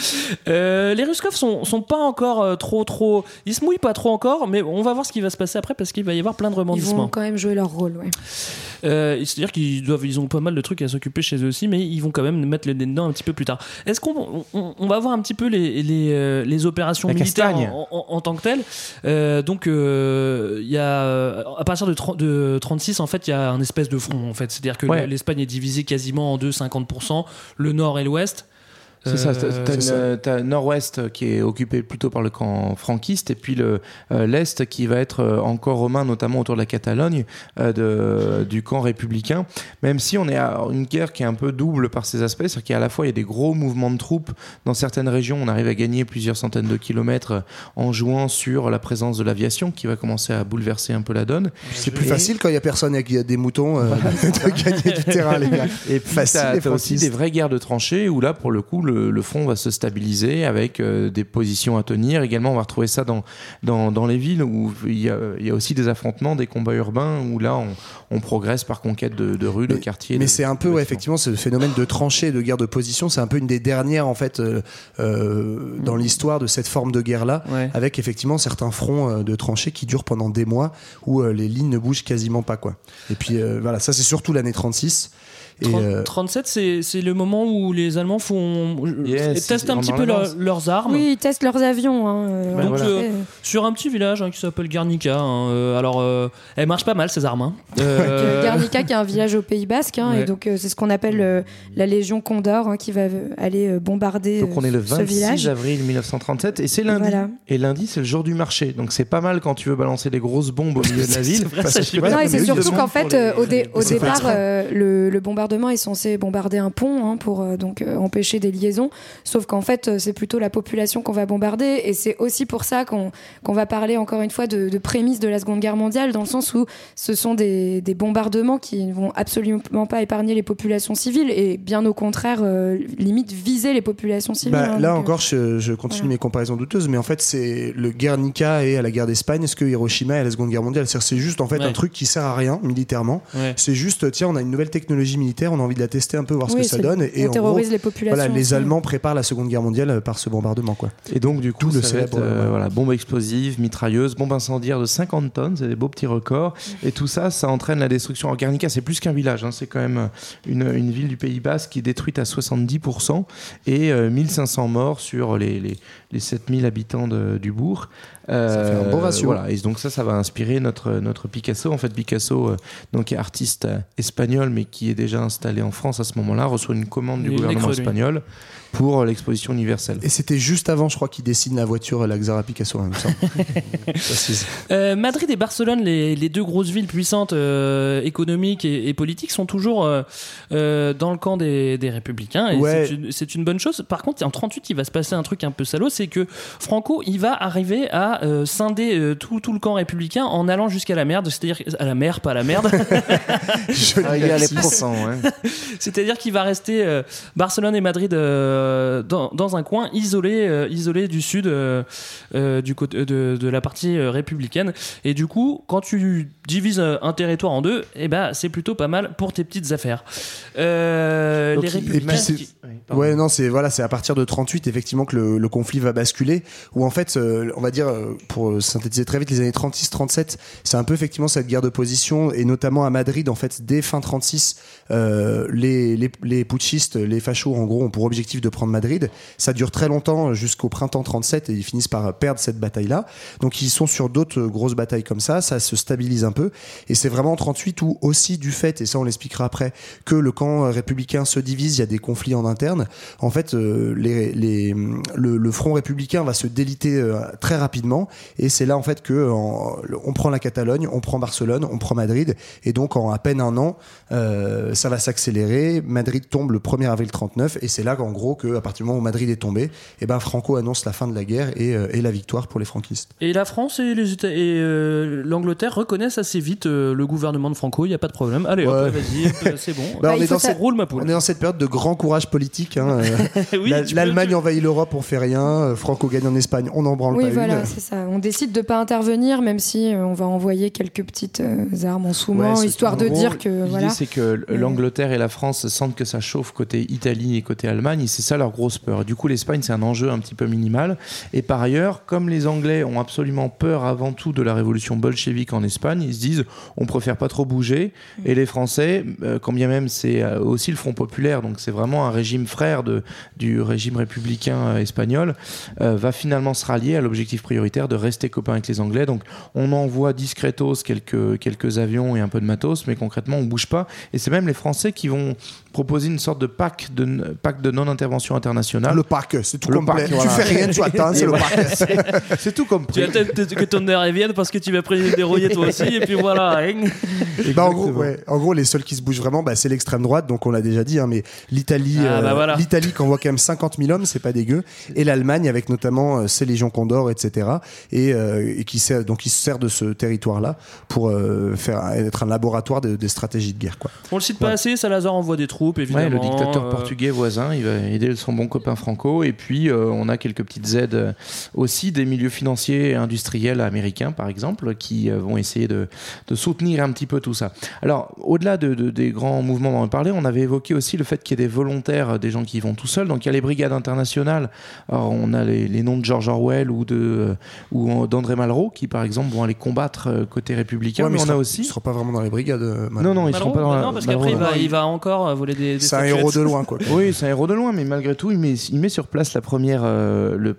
Euh, les Ruskov sont, sont pas encore euh, trop, trop. Ils se mouillent pas trop encore, mais on va voir ce qui va se passer après parce qu'il va y avoir plein de rebondissements. Ils vont quand même jouer leur rôle, ouais. Euh, C'est-à-dire qu'ils doivent, ils ont pas mal de trucs à s'occuper chez eux aussi, mais ils vont quand même mettre le nez dedans un petit peu plus tard. Est-ce qu'on on, on, va voir un petit peu les, les, les opérations La militaires en, en, en, tant que telles euh, Donc, il y a à partir de, 30, de 36, en fait, il y a un espèce de front. En fait, c'est-à-dire que Ouais. l'Espagne est divisée quasiment en deux, 50%, le nord et l'ouest. C'est ça, Euh, t'as une- t'as nord-ouest qui est occupé plutôt par le camp franquiste et puis le euh, l'est qui va être euh, encore romain, notamment autour de la Catalogne, euh, de, du camp républicain. Même si on est à une guerre qui est un peu double par ses aspects, c'est-à-dire qu'à la fois il y a des gros mouvements de troupes dans certaines régions, on arrive à gagner plusieurs centaines de kilomètres en jouant sur la présence de l'aviation qui va commencer à bouleverser un peu la donne. C'est plus Et- facile quand il y a personne et qu'il y a des moutons euh, de gagner du terrain, les gars. Et puis Facile, t'as aussi des vraies guerres de tranchées où là, pour le coup, le, le front va se stabiliser avec euh, des positions à tenir. Également, on va retrouver ça dans, dans, dans les villes où il y, a, il y a aussi des affrontements, des combats urbains où là, on, on progresse par conquête de, de rues, de quartiers. Mais c'est un peu, ouais, effectivement, ce phénomène de tranchée, de guerre de position, c'est un peu une des dernières, en fait, euh, euh, dans l'histoire de cette forme de guerre-là, Ouais. avec effectivement certains fronts de tranchées qui durent pendant des mois, où euh, les lignes ne bougent quasiment pas, quoi. Et puis, euh, voilà, ça, c'est surtout l'année 36. Et, 30 euh, 37, c'est c'est le moment où les Allemands font Yes, testent un petit peu leur- leurs armes. Oui, ils testent leurs avions. hein, euh, Donc, en euh, sur un petit village hein, qui s'appelle Guernica. hein, euh, alors, euh, elles marchent pas mal ces armes. hein. Euh, Guernica, qui est un village au Pays Basque, hein, Ouais. et donc euh, c'est ce qu'on appelle euh, la Légion Condor hein, qui va aller euh, bombarder Donc on est le euh, ce 26 village. avril 1937 et c'est lundi. Voilà. Et lundi c'est le jour du marché. Donc c'est pas mal quand tu veux balancer des grosses bombes au milieu de la ville. c'est surtout qu'en fait, au, départ, euh, le bombardement bombardement est censé bombarder un pont hein, pour donc empêcher des liaisons. Sauf qu'en fait, c'est plutôt la population qu'on va bombarder. Et c'est aussi pour ça qu'on va parler encore une fois de, de prémices de la Seconde Guerre mondiale, dans le sens où ce sont des, des bombardements qui ne vont absolument pas épargner les populations civiles et bien au contraire, limite viser les populations civiles. Bah, hein, là encore, je, continue mes comparaisons douteuses, mais en fait, c'est le Guernica et à la guerre d'Espagne, est-ce que Hiroshima est à la Seconde Guerre mondiale? C'est juste en fait un truc qui sert à rien militairement. C'est juste, tiens, on a une nouvelle technologie militaire, on a envie de la tester un peu, voir ce que ça donne. Et on terrorise les populations. Voilà, les Allemands préparent la Seconde Guerre mondiale par ce bombardement. Quoi. Et donc, du coup, le ça euh, voilà, bombe explosive, mitrailleuse, bombe incendiaire de 50 tonnes, c'est des beaux petits records. Et tout ça, ça entraîne la destruction. En Guernica, c'est plus qu'un village, hein, c'est quand même une, une, ville du Pays Basque qui est détruite à 70% et 1500 euh, morts sur les, les, les 7000 habitants de, du bourg. Euh, ça fait un bon ratio. Voilà. Et donc ça, ça va inspirer notre, notre Picasso. En fait, Picasso, euh, donc est artiste espagnol, mais qui est déjà installé en France à ce moment-là, reçoit une commande du gouvernement espagnol pour l'exposition universelle. Et c'était juste avant, je crois, qu'il dessine la voiture la Xara Picasso, en même euh, Madrid et Barcelone, les, les, deux grosses villes puissantes euh, économiques et, politiques, sont toujours euh, dans le camp des, des républicains. Et c'est une, une, bonne chose. Par contre, en 38, il va se passer un truc un peu salaud, c'est que Franco, il va arriver à scinder tout, tout, le camp républicain en allant jusqu'à la merde, c'est-à-dire à la mer, pas à la merde. ah, il y a les C'est-à-dire qu'il va rester Barcelone et Madrid euh, dans, un coin isolé, euh, isolé du sud euh, du côté de, de, la partie républicaine. Et du coup, quand tu divises un territoire en deux, et eh ben, c'est plutôt pas mal pour tes petites affaires. les républicains. Ouais, non, c'est voilà, c'est à partir de 38 effectivement que le, conflit va basculer. Où en fait, on va dire, pour synthétiser très vite, les années 36-37, c'est un peu effectivement cette guerre de position et notamment à Madrid, en fait, dès fin 36, les, les, les putschistes, les fachos, en gros, ont pour objectif de prendre Madrid. Ça dure très longtemps jusqu'au printemps 37 et ils finissent par perdre cette bataille-là. Donc ils sont sur d'autres grosses batailles comme ça, ça se stabilise un peu. Et c'est vraiment en 38 où aussi du fait, et ça on l'expliquera après, que le camp républicain se divise, il y a des conflits en interne. En fait, euh, les, les, le, front républicain va se déliter euh, très rapidement et c'est là en fait que on prend la Catalogne, on prend Barcelone, on prend Madrid et donc en à peine un an, euh, ça va s'accélérer. Madrid tombe le 1er avril 39 et c'est là qu'en gros à partir du moment où Madrid est tombé, eh ben Franco annonce la fin de la guerre et, la victoire pour les franquistes. Et la France et et euh, l'Angleterre reconnaissent assez vite euh, le gouvernement de Franco. Il n'y a pas de problème. Allez, vas-y, c'est bon. Bah, on, est dans cette, roule ma poule. on est dans cette période de grand courage politique. Hein, L'Allemagne envahit l'Europe, on fait rien. Franco gagne en Espagne, on en branle oui, pas voilà, c'est ça. On décide de pas intervenir, même si on va envoyer quelques petites armes en sous-main, histoire de dire que voilà. c'est que l'Angleterre et la France sentent que ça chauffe côté Italie et côté Allemagne. C'est ça leur grosse peur. Du coup, l'Espagne, c'est un enjeu un petit peu minimal. Et par ailleurs, comme les Anglais ont absolument peur avant tout de la révolution bolchevique en Espagne, ils se disent on préfère pas trop bouger. Et les Français, euh, quand bien même c'est euh, aussi le Front populaire, donc c'est vraiment un régime frère de, du régime républicain euh, espagnol, va finalement se rallier à l'objectif prioritaire de rester copain avec les Anglais. Donc on envoie discretos quelques, quelques avions et un peu de matos, mais concrètement on bouge pas. Et c'est même les Français qui vont proposer une sorte de pacte de, pacte de non-intervention internationale. Le pacte, c'est tout complet. Tu fais rien, tu attends, c'est le pacte. c'est tout compris. Tu attends que ton heure vienne parce que tu vas rouillés toi aussi, et puis voilà. Hein. Bah, en, gros, ouais, en gros, les seuls qui se bougent vraiment, bah, c'est l'extrême droite, donc on l'a déjà dit, hein, mais l'Italie, ah, bah, euh, l'Italie qui envoie quand même 50 000 hommes, c'est pas dégueu, et l'Allemagne avec notamment euh, ses légions Condor, etc., et, euh, et qui sert, donc il se sert de ce territoire-là pour faire être un laboratoire de, des stratégies de guerre. Quoi. On le cite pas assez, Salazar envoie des troupes, évidemment. le dictateur portugais voisin, il va aider son bon copain Franco. Et puis, euh, on a quelques petites aides euh, aussi des milieux financiers et industriels américains, par exemple, qui euh, vont essayer de, de, soutenir un petit peu tout ça. Alors, au-delà de, des grands mouvements dont on parlait, on avait évoqué aussi le fait qu'il y ait des volontaires, des gens qui vont tout seuls. Donc, il y a les brigades internationales. Alors, on a les, noms de George Orwell ou de ou d'André Malraux, qui, par exemple, vont aller combattre côté républicain. mais, on a aussi. Ils ne seront pas vraiment dans les brigades. non, non, ils ne seront pas dans non, parce qu'après, il va, il va encore voler avait des. c'est un héros de loin, quoi. oui, c'est un héros de loin, mais malgré tout, il met, il met sur place la première, euh, le,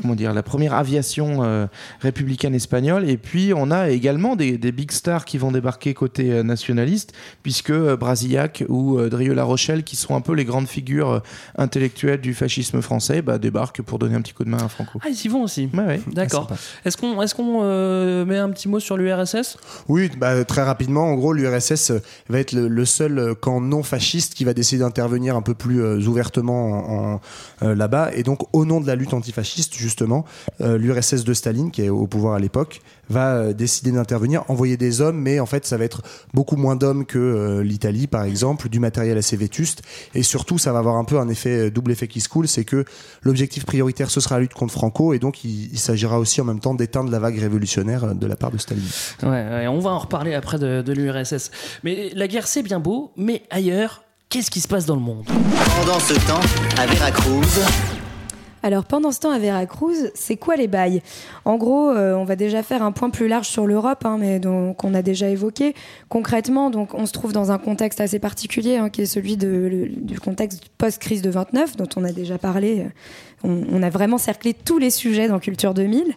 comment dire, la première aviation euh, républicaine espagnole. Et puis, on a également des, des, big stars qui vont débarquer côté nationaliste, puisque Brasillac ou Drieux La Rochelle, qui sont un peu les grandes figures intellectuelles du fascisme français, bah, débarquent pour donner un petit coup de main à Franco. Ah, ils y vont aussi. Ouais, ouais. D'accord. Est-ce qu'on est qu'on met un petit mot sur l'URSS Oui, bah, très rapidement. En gros, l'URSS va être le, seul camp non fasciste qui va décider d'intervenir un peu plus euh, ouvertement en, euh, là-bas. Et donc, au nom de la lutte antifasciste, justement, euh, l'URSS de Staline, qui est au pouvoir à l'époque, va décider d'intervenir, envoyer des hommes, mais en fait, ça va être beaucoup moins d'hommes que l'Italie, par exemple, du matériel assez vétuste. Et surtout, ça va avoir un peu un effet, double effet qui se coule, c'est que l'objectif prioritaire, ce sera la lutte contre Franco, et donc il, s'agira aussi en même temps d'éteindre la vague révolutionnaire de la part de Staline. Ouais, on va en reparler après de, de l'URSS. Mais la guerre, c'est bien beau, mais ailleurs, qu'est-ce qui se passe dans le monde? Pendant ce temps, à Veracruz. Alors pendant ce temps à Veracruz, c'est quoi les bails? En gros, euh, on va déjà faire un point plus large sur l'Europe, hein, mais donc on a déjà évoqué. Concrètement, on se trouve dans un contexte assez particulier, hein, qui est celui du contexte post-crise de 29, dont on a déjà parlé euh, on, a vraiment cerclé tous les sujets dans Culture 2000.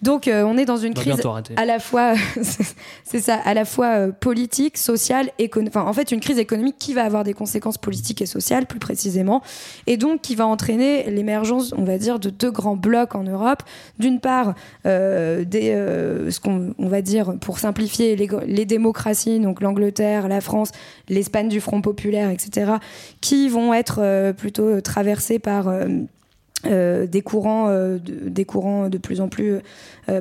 Donc euh, on est dans une crise à la fois, c'est ça, à la fois euh, politique, sociale. Enfin, en fait, une crise économique qui va avoir des conséquences politiques et sociales, plus précisément, et donc qui va entraîner l'émergence, on va dire, de deux grands blocs en Europe. D'une part, euh, des, ce qu'on on va dire, pour simplifier, les, les démocraties, donc l'Angleterre, la France, l'Espagne du Front populaire, etc., qui vont être plutôt traversées par des courants euh, de, des courants de plus en plus euh,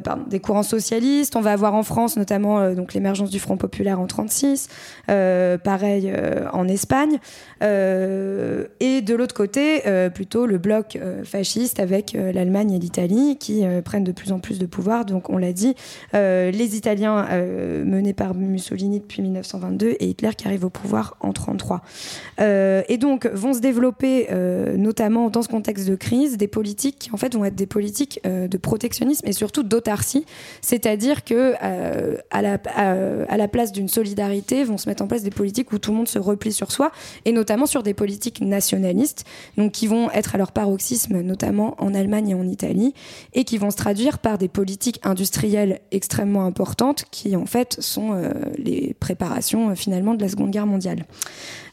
pardon, des courants socialistes. On va avoir en France notamment donc l'émergence du Front populaire en 36 pareil en Espagne. Et de l'autre côté plutôt le bloc fasciste avec l'Allemagne et l'Italie qui prennent de plus en plus de pouvoir. Donc on l'a dit les Italiens menés par Mussolini depuis 1922 et Hitler qui arrive au pouvoir en 33 et donc vont se développer notamment dans ce contexte de crise des politiques qui en fait vont être des politiques euh, de protectionnisme et surtout d'autarcie, c'est-à-dire que euh, à, la, place d'une solidarité vont se mettre en place des politiques où tout le monde se replie sur soi et notamment sur des politiques nationalistes, donc qui vont être à leur paroxysme notamment en Allemagne et en Italie et qui vont se traduire par des politiques industrielles extrêmement importantes qui en fait sont euh, les préparations finalement de la Seconde Guerre mondiale.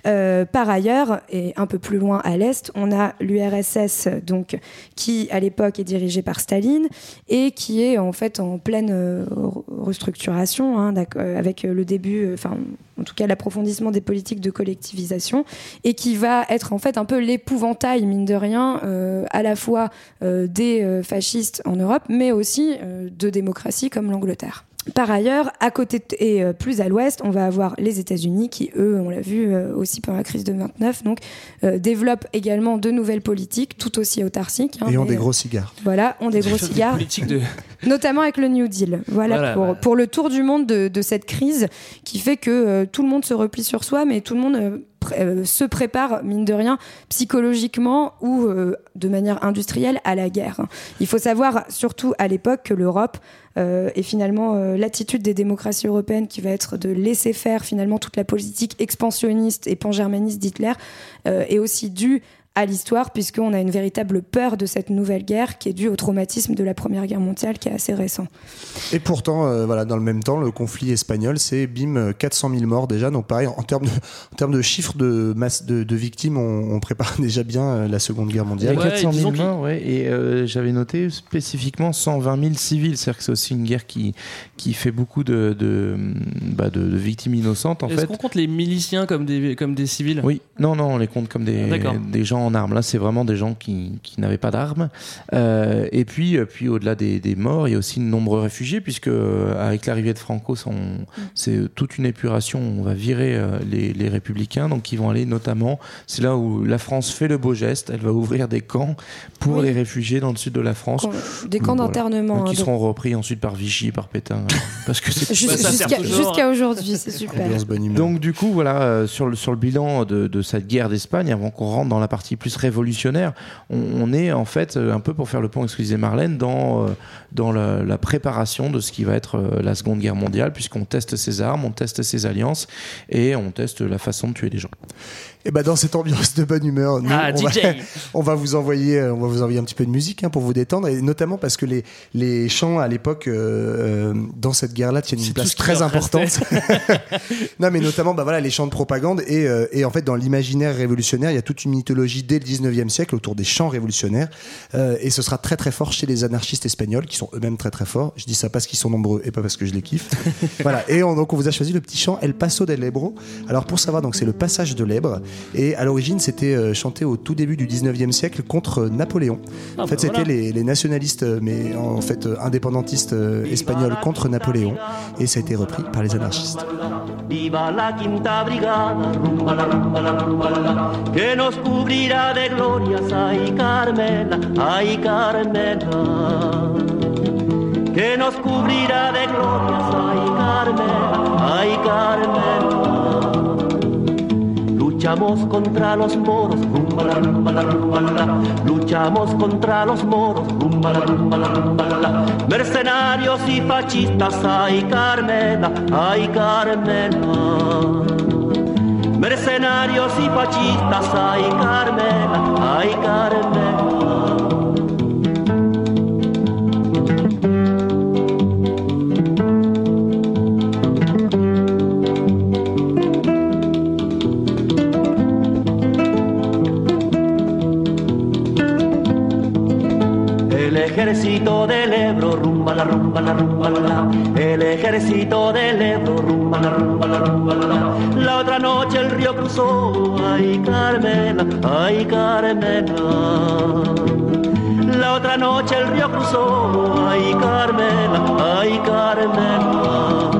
Euh, par ailleurs, et un peu plus loin à l'est, on a l'URSS, donc qui à l'époque est dirigée par Staline et qui est en fait en pleine euh, restructuration, hein, euh, avec le début, en tout cas l'approfondissement des politiques de collectivisation, et qui va être en fait un peu l'épouvantail, mine de rien, à la fois des fascistes en Europe, mais aussi de démocraties comme l'Angleterre. Par ailleurs, à côté et euh, plus à l'ouest, on va avoir les États-Unis qui, eux, on l'a vu euh, aussi pendant la crise de 29, donc euh, développent également de nouvelles politiques, tout aussi autarciques. Hein, et ont des gros cigares. Voilà, ont des gros cigares. De... Notamment avec le New Deal. Voilà, pour, pour, le tour du monde de, de, cette crise qui fait que tout le monde se replie sur soi, mais tout le monde euh, se prépare, mine de rien, psychologiquement ou euh, de manière industrielle à la guerre. Il faut savoir, surtout à l'époque, que l'Europe euh, est finalement l'attitude des démocraties européennes qui va être de laisser faire finalement toute la politique expansionniste et pan-germaniste d'Hitler est aussi due à l'histoire, puisqu'on a une véritable peur de cette nouvelle guerre qui est due au traumatisme de la Première Guerre mondiale qui est assez récent. Et pourtant, euh, voilà, dans le même temps, le conflit espagnol, c'est bim 400 000 morts déjà. Donc pareil, en termes de, en termes de chiffres de masse de, victimes, on, prépare déjà bien euh, la Seconde Guerre mondiale. 400 000 morts, ouais, et euh, j'avais noté spécifiquement 120 000 civils. C'est-à-dire que c'est aussi une guerre qui, qui fait beaucoup de, de, bah, de, victimes innocentes. Est-ce qu'on compte les miliciens comme des, comme des civils? Oui, non, non, on les compte comme des, des gens en armes. Là, c'est vraiment des gens qui, qui n'avaient pas d'armes. Euh, et puis, euh, puis au-delà des, des, morts, il y a aussi de nombreux réfugiés, puisque euh, avec l'arrivée de Franco, c'est toute une épuration. On va virer les, les, républicains, donc ils vont aller notamment. C'est là où la France fait le beau geste. Elle va ouvrir des camps pour les réfugiés dans le sud de la France. Des camps d'internement. Qui hein, seront repris ensuite par Vichy, par Pétain. parce que Jusqu'à aujourd'hui, c'est super. Donc, du coup, voilà, sur le, sur le bilan de, de cette guerre d'Espagne, avant qu'on rentre dans la partie plus révolutionnaire. On, est en fait un peu pour faire le point, excusez Marlène, dans, dans la, préparation de ce qui va être la Seconde Guerre mondiale, puisqu'on teste ses armes, on teste ses alliances et on teste la façon de tuer des gens. Et ben dans cette ambiance de bonne humeur, ah, on, Va, on, Va, vous envoyer, on va vous envoyer un petit peu de musique hein, pour vous détendre, et notamment parce que les, les chants à l'époque euh, dans cette guerre-là tiennent une place très importante. non, mais notamment, bah voilà, les chants de propagande et, euh, et en fait dans l'imaginaire révolutionnaire, il y a toute une mythologie dès le 19e siècle autour des chants révolutionnaires, euh, et ce sera très très fort chez les anarchistes espagnols qui sont eux-mêmes très très forts. Je dis ça parce qu'ils sont nombreux et pas parce que je les kiffe. voilà. Et donc on vous a choisi le petit chant El Paso del Ebro. Alors pour savoir, donc c'est le passage de l'Ebre. Et à l'origine, c'était euh, chanté au tout début du 19e siècle contre Napoléon. Ah, en fait, bah c'était voilà. les, les nationalistes, euh, mais en fait euh, indépendantistes espagnols contre Napoléon. Et ça a été repris par les anarchistes. Viva la quinta brigada, rumba la rumba la rumba la, que nos cubrirá de glorias, ay Carmela, ay Carmela. Que nos cubrirá de glorias, ay Carmela, ay Carmela. Luchamos contra los moros. Luchamos contra los moros. Mercenarios y fascistas, ay Carmela, ay Carmela. Mercenarios y fascistas, ay Carmela, ay Carmela. Ejército del Ebro, rumba la rumba la rumba la. El ejército del Ebro, rumba la rumba la rumba la la. La otra noche el río cruzó, ay Carmela, ay Carmela. La otra noche el río cruzó, ay Carmela, ay Carmela.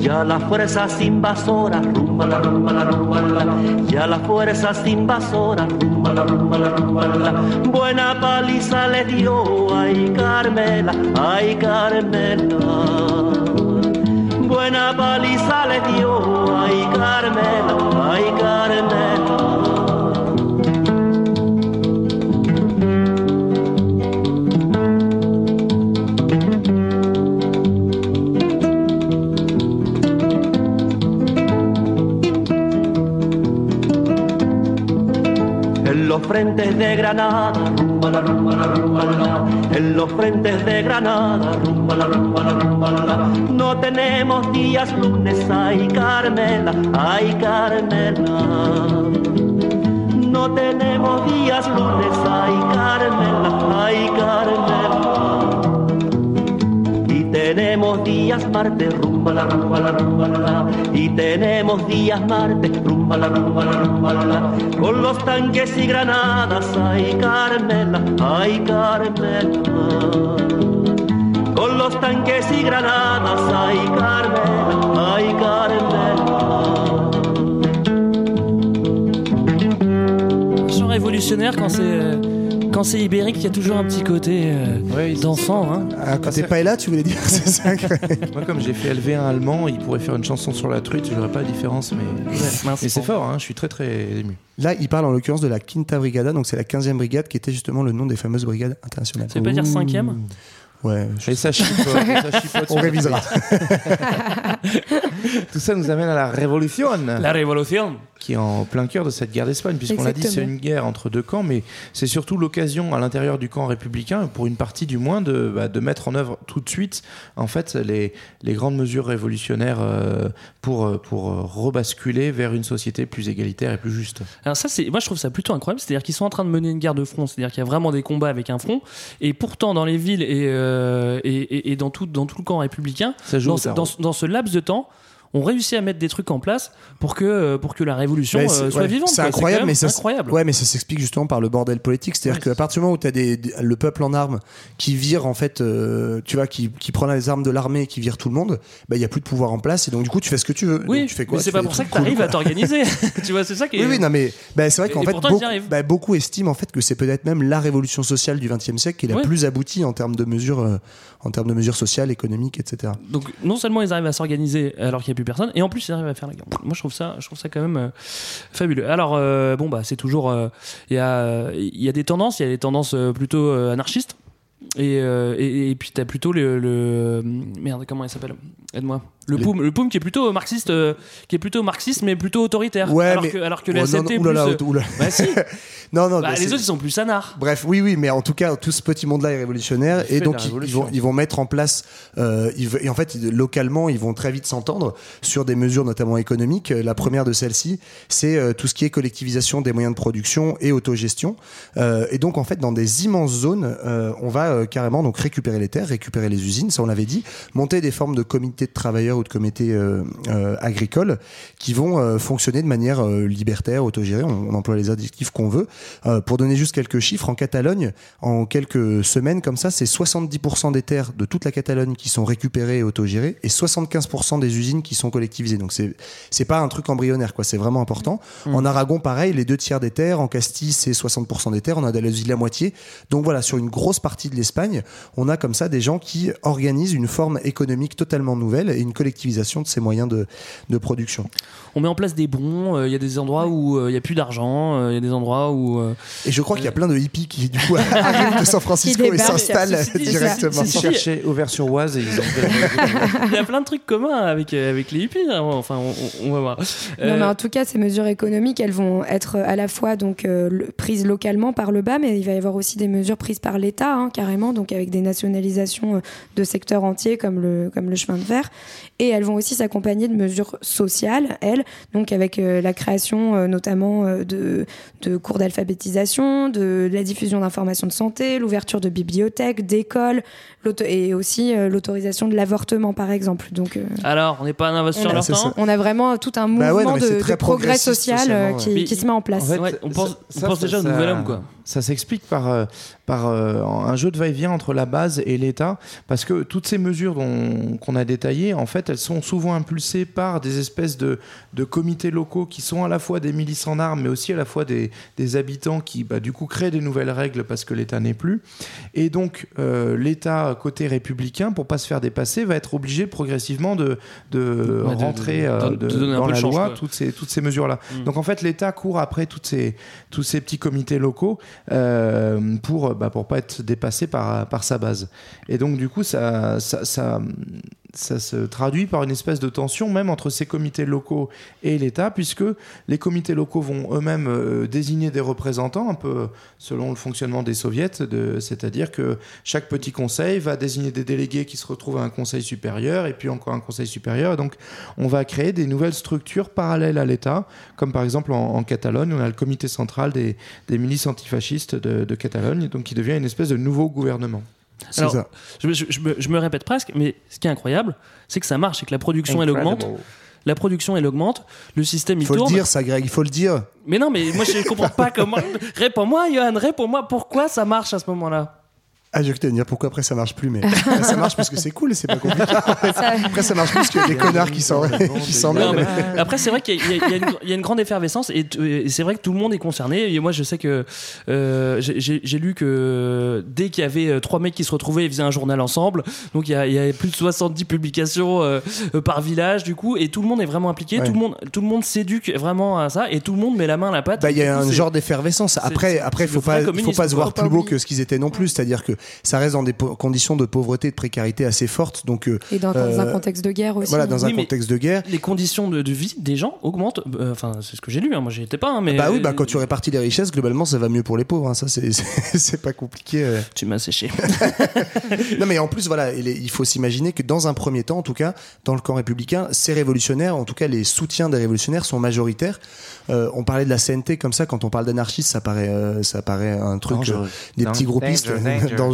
Ya las fuerzas invasoras, rumba la rumba la la, ya las fuerzas invasoras, rumba la rumba la, buena paliza le dio, ay Carmela, ay Carmela. Buena paliza le dio, ay Carmela, ay Carmela. Frentes de Granada, rumba la rumba la rumba la. En los frentes de Granada, rumba la rumba la rumba la. No tenemos días lunes, ay Carmela, ay Carmela. No tenemos días lunes, ay Carmela, ay Carmela. Tenemos días martes, rumba la rumba la rumba la. Y tenemos días martes, rumba la rumba la rumba la. Con los tanques y granadas, ay Carmela, ay Carmela. Con los tanques y granadas, ay Carmela, ay Carmela. Révolutionnaire quand c'est euh, quand c'est ibérique, il y a toujours un petit côté euh, d'enfant. Hein. Ah, quand t'es pas là, tu voulais dire c'est ça. Moi, comme j'ai fait élever un allemand, il pourrait faire une chanson sur la truite, je n'aurais pas la différence, mais, mais c'est fort, hein, je suis très très ému. Là, il parle en l'occurrence de la Quinta Brigada, donc c'est la 15e brigade qui était justement le nom des fameuses brigades internationales. Ça veut pas dire cinquième? Ouais. Et ça chipote, ça chipote On révisera. Tout ça nous amène à la révolution. La révolution. Qui est en plein cœur de cette guerre d'Espagne, puisqu'on l'a dit, c'est une guerre entre deux camps, mais c'est surtout l'occasion à l'intérieur du camp républicain, pour une partie du moins, de, bah, de mettre en œuvre tout de suite, en fait, les, les grandes mesures révolutionnaires euh, pour, euh, pour euh, rebasculer vers une société plus égalitaire et plus juste. Alors ça, c'est, moi je trouve ça plutôt incroyable. C'est-à-dire qu'ils sont en train de mener une guerre de front. C'est-à-dire qu'il y a vraiment des combats avec un front. Et pourtant, dans les villes et, euh, et, et- et dans, tout, dans tout le camp républicain, Ça joue dans ce laps de temps, on réussit à mettre des trucs en place pour que, euh, pour que la révolution Ouais, euh, soit ouais, vivante. C'est incroyable, mais ça, incroyable. Ouais, mais ça s'explique justement par le bordel politique. C'est-à-dire qu'à partir du moment où tu as des, des- le peuple en armes qui vire, en fait, euh, tu vois, qui, qui prend les armes de l'armée et qui vire tout le monde, bah, il y a plus de pouvoir en place. Et donc, du coup, tu fais ce que tu veux. Oui, Donc, tu fais quoi mais c'est pas pour ça que tu arrives à t'organiser. tu vois, c'est ça qui est. Oui, oui, non, mais bah, c'est vrai qu'en fait, beaucoup, bah, beaucoup estiment en fait que c'est peut-être même la révolution sociale du XXe siècle qui est la Ouais. plus aboutie en termes de mesures, euh, en termes de mesures sociales, économiques, etc. Donc non seulement ils arrivent à s'organiser alors qu'il n'y a plus personne. Et en plus, ils arrivent à faire la guerre. Moi, je trouve ça, je trouve ça quand même fabuleux. Alors, bon, bah, c'est toujours. Il y, a, y a des tendances. Il y a des tendances plutôt anarchistes. Et, et, puis t'as plutôt le, le, merde comment il s'appelle? Aide-moi le poum le poum qui est plutôt marxiste qui est plutôt marxiste mais plutôt autoritaire. Ouais, alors, mais... que, alors que la oh, plus bah, si. non non bah, les autres ils sont plus sanards. Bref oui oui mais en tout cas tout ce petit monde là est révolutionnaire et donc ils, vont ils vont mettre en place euh, et en fait localement ils vont très vite s'entendre sur des mesures notamment économiques. La première de celles-ci c'est euh, tout ce qui est collectivisation des moyens de production et autogestion. Euh, et donc en fait dans des immenses zones on va carrément donc récupérer les terres récupérer les usines ça on l'avait dit monter des formes de comités de travailleurs ou de comités euh, euh, agricoles qui vont euh, fonctionner de manière libertaire, autogérée, on, on, emploie les adjectifs qu'on veut. pour donner juste quelques chiffres, en Catalogne, en quelques semaines comme ça, c'est 70% des terres de toute la Catalogne qui sont récupérées et autogérées et 75% des usines qui sont collectivisées. Donc c'est c'est pas un truc embryonnaire quoi, c'est vraiment important. Mmh. En Aragon pareil, les deux tiers des terres, en Castille c'est 60% des terres, en Andalousie la moitié. Donc voilà, sur une grosse partie de l'Espagne, on a comme ça des gens qui organisent une forme économique totalement nouvelle et une collectivisation de ces moyens de, de production. On met en place des bons, euh, il y a des endroits où euh, il n'y a plus d'argent, euh, il y a des endroits où... et je crois qu'il y a plein de hippies qui du coup arrivent de San Francisco et s'installent directement. Ils cherchaient Auvers-sur-Oise et ils ont... il y a plein de trucs communs avec, avec les hippies, hein. enfin on, va voir. Non mais en tout cas ces mesures économiques elles vont être à la fois donc prises localement par le bas mais il va y avoir aussi des mesures prises par l'État hein, carrément donc avec des nationalisations de secteurs entiers comme le, comme le chemin de fer et elles vont aussi s'accompagner de mesures sociales, elles, donc avec euh, la création euh, notamment euh, de, de cours d'alphabétisation, de, la diffusion d'informations de santé, l'ouverture de bibliothèques, d'écoles, et aussi l'autorisation de l'avortement par exemple. Donc, Alors, on n'est pas un investisseur leur temps On a vraiment tout un bah mouvement de, progrès social qui, qui, se met en place. on pense, on pense déjà au nouvel homme, quoi. Ça s'explique par, par un jeu de va-et-vient entre la base et l'État, parce que toutes ces mesures qu'on a détaillées, en fait, elles sont souvent impulsées par des espèces de, de, comités locaux qui sont à la fois des milices en armes, mais aussi à la fois des, des habitants qui, bah, du coup, créent des nouvelles règles parce que l'État n'est plus. Et donc, euh, l'État, côté républicain, pour pas se faire dépasser, va être obligé progressivement de, de rentrer euh, dans la loi toutes ces, toutes ces mesures-là. Mm. Donc, en fait, l'État court après toutes ces, tous ces petits comités locaux euh, pour, bah, pour pas être dépassé par, sa base. Et donc, du coup, ça, ça ça se traduit par une espèce de tension même entre ces comités locaux et l'État, puisque les comités locaux vont eux-mêmes euh, désigner des représentants, un peu selon le fonctionnement des soviets, c'est-à-dire que chaque petit conseil va désigner des délégués qui se retrouvent à un conseil supérieur, et puis encore un conseil supérieur. donc on va créer des nouvelles structures parallèles à l'État, comme par exemple en, Catalogne, on a le comité central des, milices antifascistes de, de Catalogne, donc qui devient une espèce de nouveau gouvernement. Alors, ça. Je, je, me, répète presque, mais ce qui est incroyable, c'est que ça marche et que la production elle augmente. La production elle augmente, le système il tourne. Il faut le dire, ça, Greg, il faut le dire. Mais non, mais moi je comprends pas comment. Réponds-moi, Johan, réponds-moi, pourquoi ça marche à ce moment-là? Ah, je vais te dire pourquoi après ça marche plus, mais ça marche parce que c'est cool, c'est pas compliqué. après ça marche plus que des connards qui s'en mêlent. Après, c'est vrai qu'il y, a une grande effervescence et, c'est vrai que tout le monde est concerné. Et moi, je sais que euh, j'ai lu que dès qu'il y avait euh, trois mecs qui se retrouvaient, ils faisaient un journal ensemble. Donc il y, avait plus de 70 publications euh, par village, du coup, et tout le monde est vraiment impliqué. Tout le monde, tout le monde s'éduque vraiment à ça et tout le monde met la main à la pâte. Bah, il y a un genre d'effervescence. Après, après, faut pas, faut pas se voir plus beau que ce qu'ils étaient non plus. C'est-à-dire que ça reste dans des conditions de pauvreté et de précarité assez fortes. Donc, euh, et dans, un euh, contexte de guerre aussi. Voilà, dans un contexte de guerre. Les conditions de, vie des gens augmentent. Euh, enfin, c'est ce que j'ai lu. Hein. Moi, j'y étais pas. Hein, mais bah oui, bah, quand tu répartis les richesses, globalement, ça va mieux pour les pauvres. Hein. Ça, c'est pas compliqué. Tu m'as séché. non, mais en plus, voilà, il faut s'imaginer que dans un premier temps, en tout cas, dans le camp républicain, ces révolutionnaires, en tout cas, les soutiens des révolutionnaires sont majoritaires. on parlait de la CNT comme ça, quand on parle d'anarchistes, ça paraît, ça paraît un truc, des petits groupistes dangereux.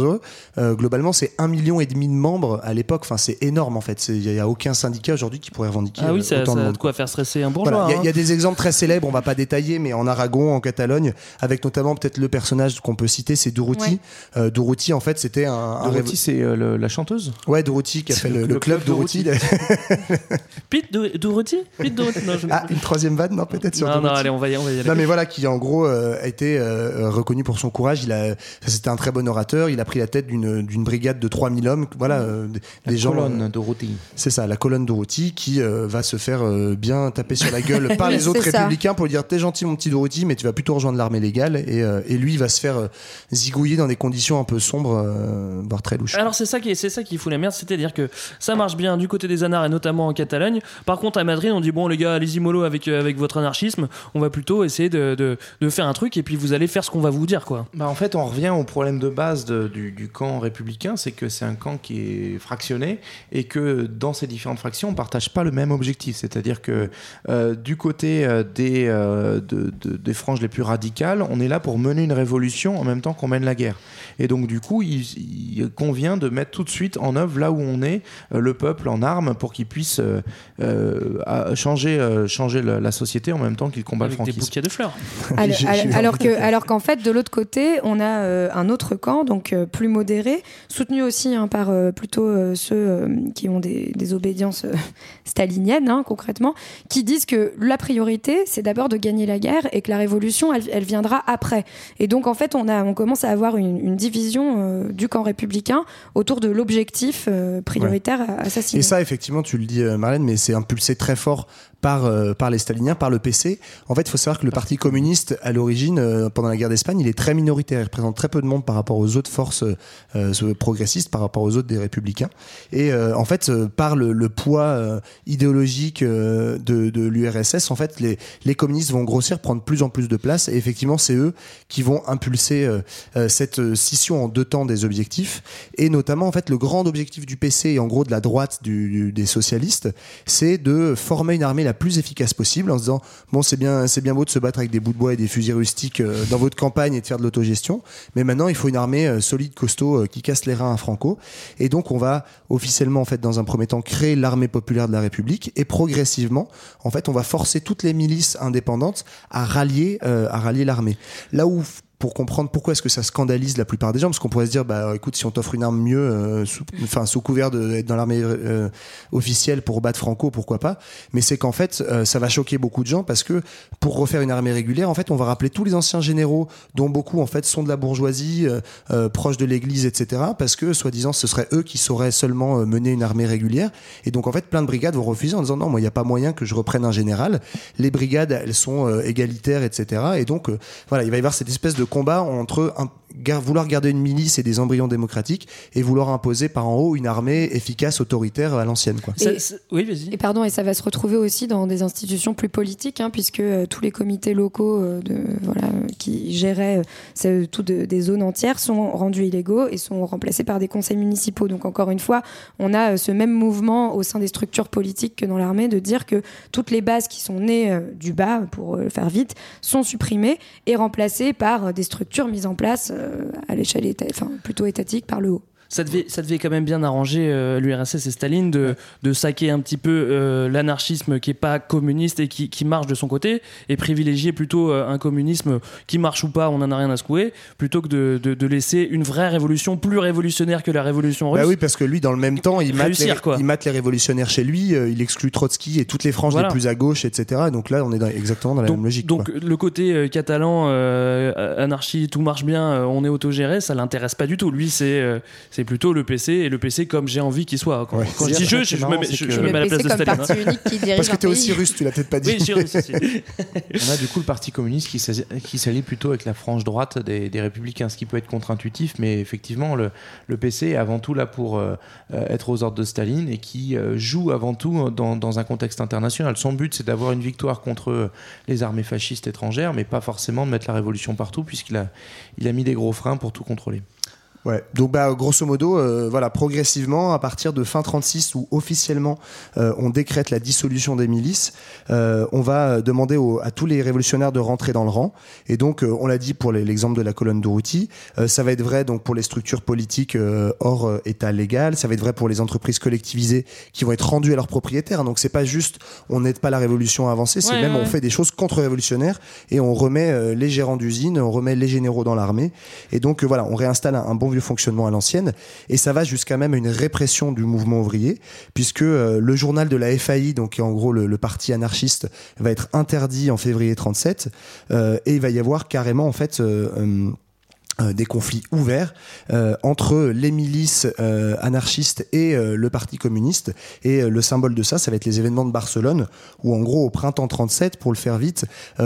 Euh, globalement, c'est un million et demi de membres à l'époque. Enfin, c'est énorme en fait. Il n'y a, aucun syndicat aujourd'hui qui pourrait revendiquer ah oui, euh, autant ça, de monde. quoi faire stresser un bourgeois. Il y, a hein. des exemples très célèbres. On va pas détailler, mais en Aragon, en Catalogne, avec notamment peut-être le personnage qu'on peut citer, c'est Duruti. Euh, Duruti, en fait, c'était un. Duruti, c'est la chanteuse? Ouais, Duruti qui a fait le, club, Duruti. Pete Duruti? Pete Duruti. ah, une troisième vanne, non peut-être sur. Non, non, allez, on va y, aller. Non, mais voilà, qui en gros a été reconnu pour son courage. Il a, c'était un très bon orateur. Il a pris la tête d'une brigade de 3000 hommes, voilà, des gens. La colonne Dorothy. C'est ça, la colonne Dorothy qui va se faire bien taper sur la gueule par les autres républicains pour lui dire t'es gentil mon petit Dorothy, mais tu vas plutôt rejoindre l'armée légale et, et, lui va se faire zigouiller dans des conditions un peu sombres, voire très louches. Alors c'est ça qui c'est ça qui fout la merde, c'est-à-dire que ça marche bien du côté des anards et notamment en Catalogne. Par contre à Madrid on dit bon les gars allez-y mollo avec avec votre anarchisme, on va plutôt essayer de, de, de faire un truc et puis vous allez faire ce qu'on va vous dire quoi. Bah en fait on revient au problème de base du, du, camp républicain, c'est que c'est un camp qui est fractionné et que dans ces différentes fractions on partage pas le même objectif, c'est-à-dire que euh, du côté euh, des, euh, de, des franges les plus radicales, on est là pour mener une révolution en même temps qu'on mène la guerre. Et donc du coup il, il, convient de mettre tout de suite en œuvre là où on est le peuple en armes pour qu'il puisse changer, changer la, société en même temps qu'il combat Avec le franquisme. Des bouquets de fleurs. Alors, alors que, alors qu'en fait, de l'autre côté, on a euh, un autre camp, donc euh, plus modéré, soutenu aussi hein, par euh, plutôt ceux qui ont des, des obédiences staliniennes, hein, concrètement, qui disent que la priorité, c'est d'abord de gagner la guerre et que la révolution, elle, elle, viendra après. Et donc, en fait, on, a, on commence à avoir une, une division du camp républicain autour de l'objectif prioritaire ouais. assassiné. Et ça, effectivement, tu le dis, Marlène, mais c'est impulsé très fort par, euh, par les staliniens, par le PC. En fait, il faut savoir que le Parti communiste, à l'origine, euh, pendant la guerre d'Espagne, il est très minoritaire. Il représente très peu de monde par rapport aux autres forces euh, progressistes, par rapport aux autres des républicains. Et en fait, par le, poids idéologique de, l'URSS, en fait, les, communistes vont grossir, prendre plus en plus de place. Et effectivement, c'est eux qui vont impulser cette scission en deux temps des objectifs. Et notamment, en fait, le grand objectif du PC et en gros de la droite des socialistes, c'est de former une armée la plus efficace possible en se disant bon c'est bien c'est bien beau de se battre avec des bouts de bois et des fusils rustiques euh, dans votre campagne et de faire de l'autogestion. Mais maintenant il faut une armée euh, solide costaud euh, qui casse les reins à Franco. Et donc on va officiellement en fait dans un premier temps créer l'armée populaire de la République. Et progressivement en fait on va forcer toutes les milices indépendantes à rallier à rallier l'armée. Là où pour comprendre pourquoi est-ce que ça scandalise la plupart des gens parce qu'on pourrait se dire bah écoute si on t'offre une arme mieux euh, sous, enfin sous couvert d'être dans l'armée euh, officielle pour battre Franco pourquoi pas. Mais c'est qu'en fait euh, ça va choquer beaucoup de gens parce que pour refaire une armée régulière en fait on va rappeler tous les anciens généraux dont beaucoup en fait sont de la bourgeoisie proches de l'église etc parce que soi-disant ce serait eux qui sauraient seulement mener une armée régulière. Et donc en fait plein de brigades vont refuser en disant non moi il n'y a pas moyen que je reprenne un général. Les brigades elles sont égalitaires etc et donc voilà il va y avoir cette espèce de combat entre un, vouloir garder une milice et des embryons démocratiques et vouloir imposer par en haut une armée efficace, autoritaire à l'ancienne. Quoi. Et, oui, vas-y. Et pardon, et ça va se retrouver aussi dans des institutions plus politiques, hein, puisque euh, tous les comités locaux euh, de, voilà, qui géraient euh, tout de, des zones entières sont rendus illégaux et sont remplacés par des conseils municipaux. Donc encore une fois, on a ce même mouvement au sein des structures politiques que dans l'armée de dire que toutes les bases qui sont nées du bas, pour le faire vite, sont supprimées et remplacées par des structures mises en place euh, à l'échelle enfin, plutôt étatique par le haut ça devait, ça devait quand même bien arranger euh, l'URSS et Staline de, de saquer un petit peu euh, l'anarchisme qui est pas communiste et qui, qui, marche de son côté et privilégier plutôt euh, un communisme qui marche ou pas, on en a rien à secouer, plutôt que de, de, de, laisser une vraie révolution plus révolutionnaire que la révolution russe. Bah oui, parce que lui, dans le même temps, il mate, les, il mate les révolutionnaires chez lui, euh, il exclut Trotsky et toutes les franges voilà. les plus à gauche, etc. Donc là, on est dans, exactement dans la donc, même logique. Donc quoi. le côté catalan, anarchie, tout marche bien, on est autogéré, ça l'intéresse pas du tout. Lui, c'est c'est plutôt le PC et le PC comme j'ai envie qu'il soit. Quand, ouais. quand je dis je, je, me mets, je, je me mets à la place de Staline. Hein. Parce que t'es aussi russe, tu l'as peut-être pas dit. Oui, je suis russe aussi. On a du coup le Parti communiste qui s'allie plutôt avec la frange droite des, des, républicains, ce qui peut être contre-intuitif, mais effectivement, le, le, PC est avant tout là pour euh, être aux ordres de Staline et qui euh, joue avant tout dans, dans, un contexte international. Son but, c'est d'avoir une victoire contre les armées fascistes étrangères, mais pas forcément de mettre la révolution partout, puisqu'il a, il a mis des gros freins pour tout contrôler. Ouais. Donc bah grosso modo, euh, voilà, progressivement, à partir de fin 36 où officiellement euh, on décrète la dissolution des milices, euh, on va demander au, à tous les révolutionnaires de rentrer dans le rang. Et donc, euh, on l'a dit pour l'exemple de la colonne Dorothy, euh, ça va être vrai donc pour les structures politiques euh, hors état légal, ça va être vrai pour les entreprises collectivisées qui vont être rendues à leurs propriétaires. Donc c'est pas juste on n'aide pas la révolution à avancer, c'est Ouais, même ouais. on fait des choses contre-révolutionnaires et on remet les gérants d'usines, on remet les généraux dans l'armée. Et donc voilà, on réinstalle un, un bon vieux fonctionnement à l'ancienne, et ça va jusqu'à même une répression du mouvement ouvrier, puisque euh, le journal de la FAI, donc en gros le, le, parti anarchiste, va être interdit en février 37, euh, et il va y avoir carrément en fait euh, des conflits ouverts euh, entre les milices euh, anarchistes et le parti communiste. Et le symbole de ça ça va être les événements de Barcelone où en gros au printemps 37 pour le faire vite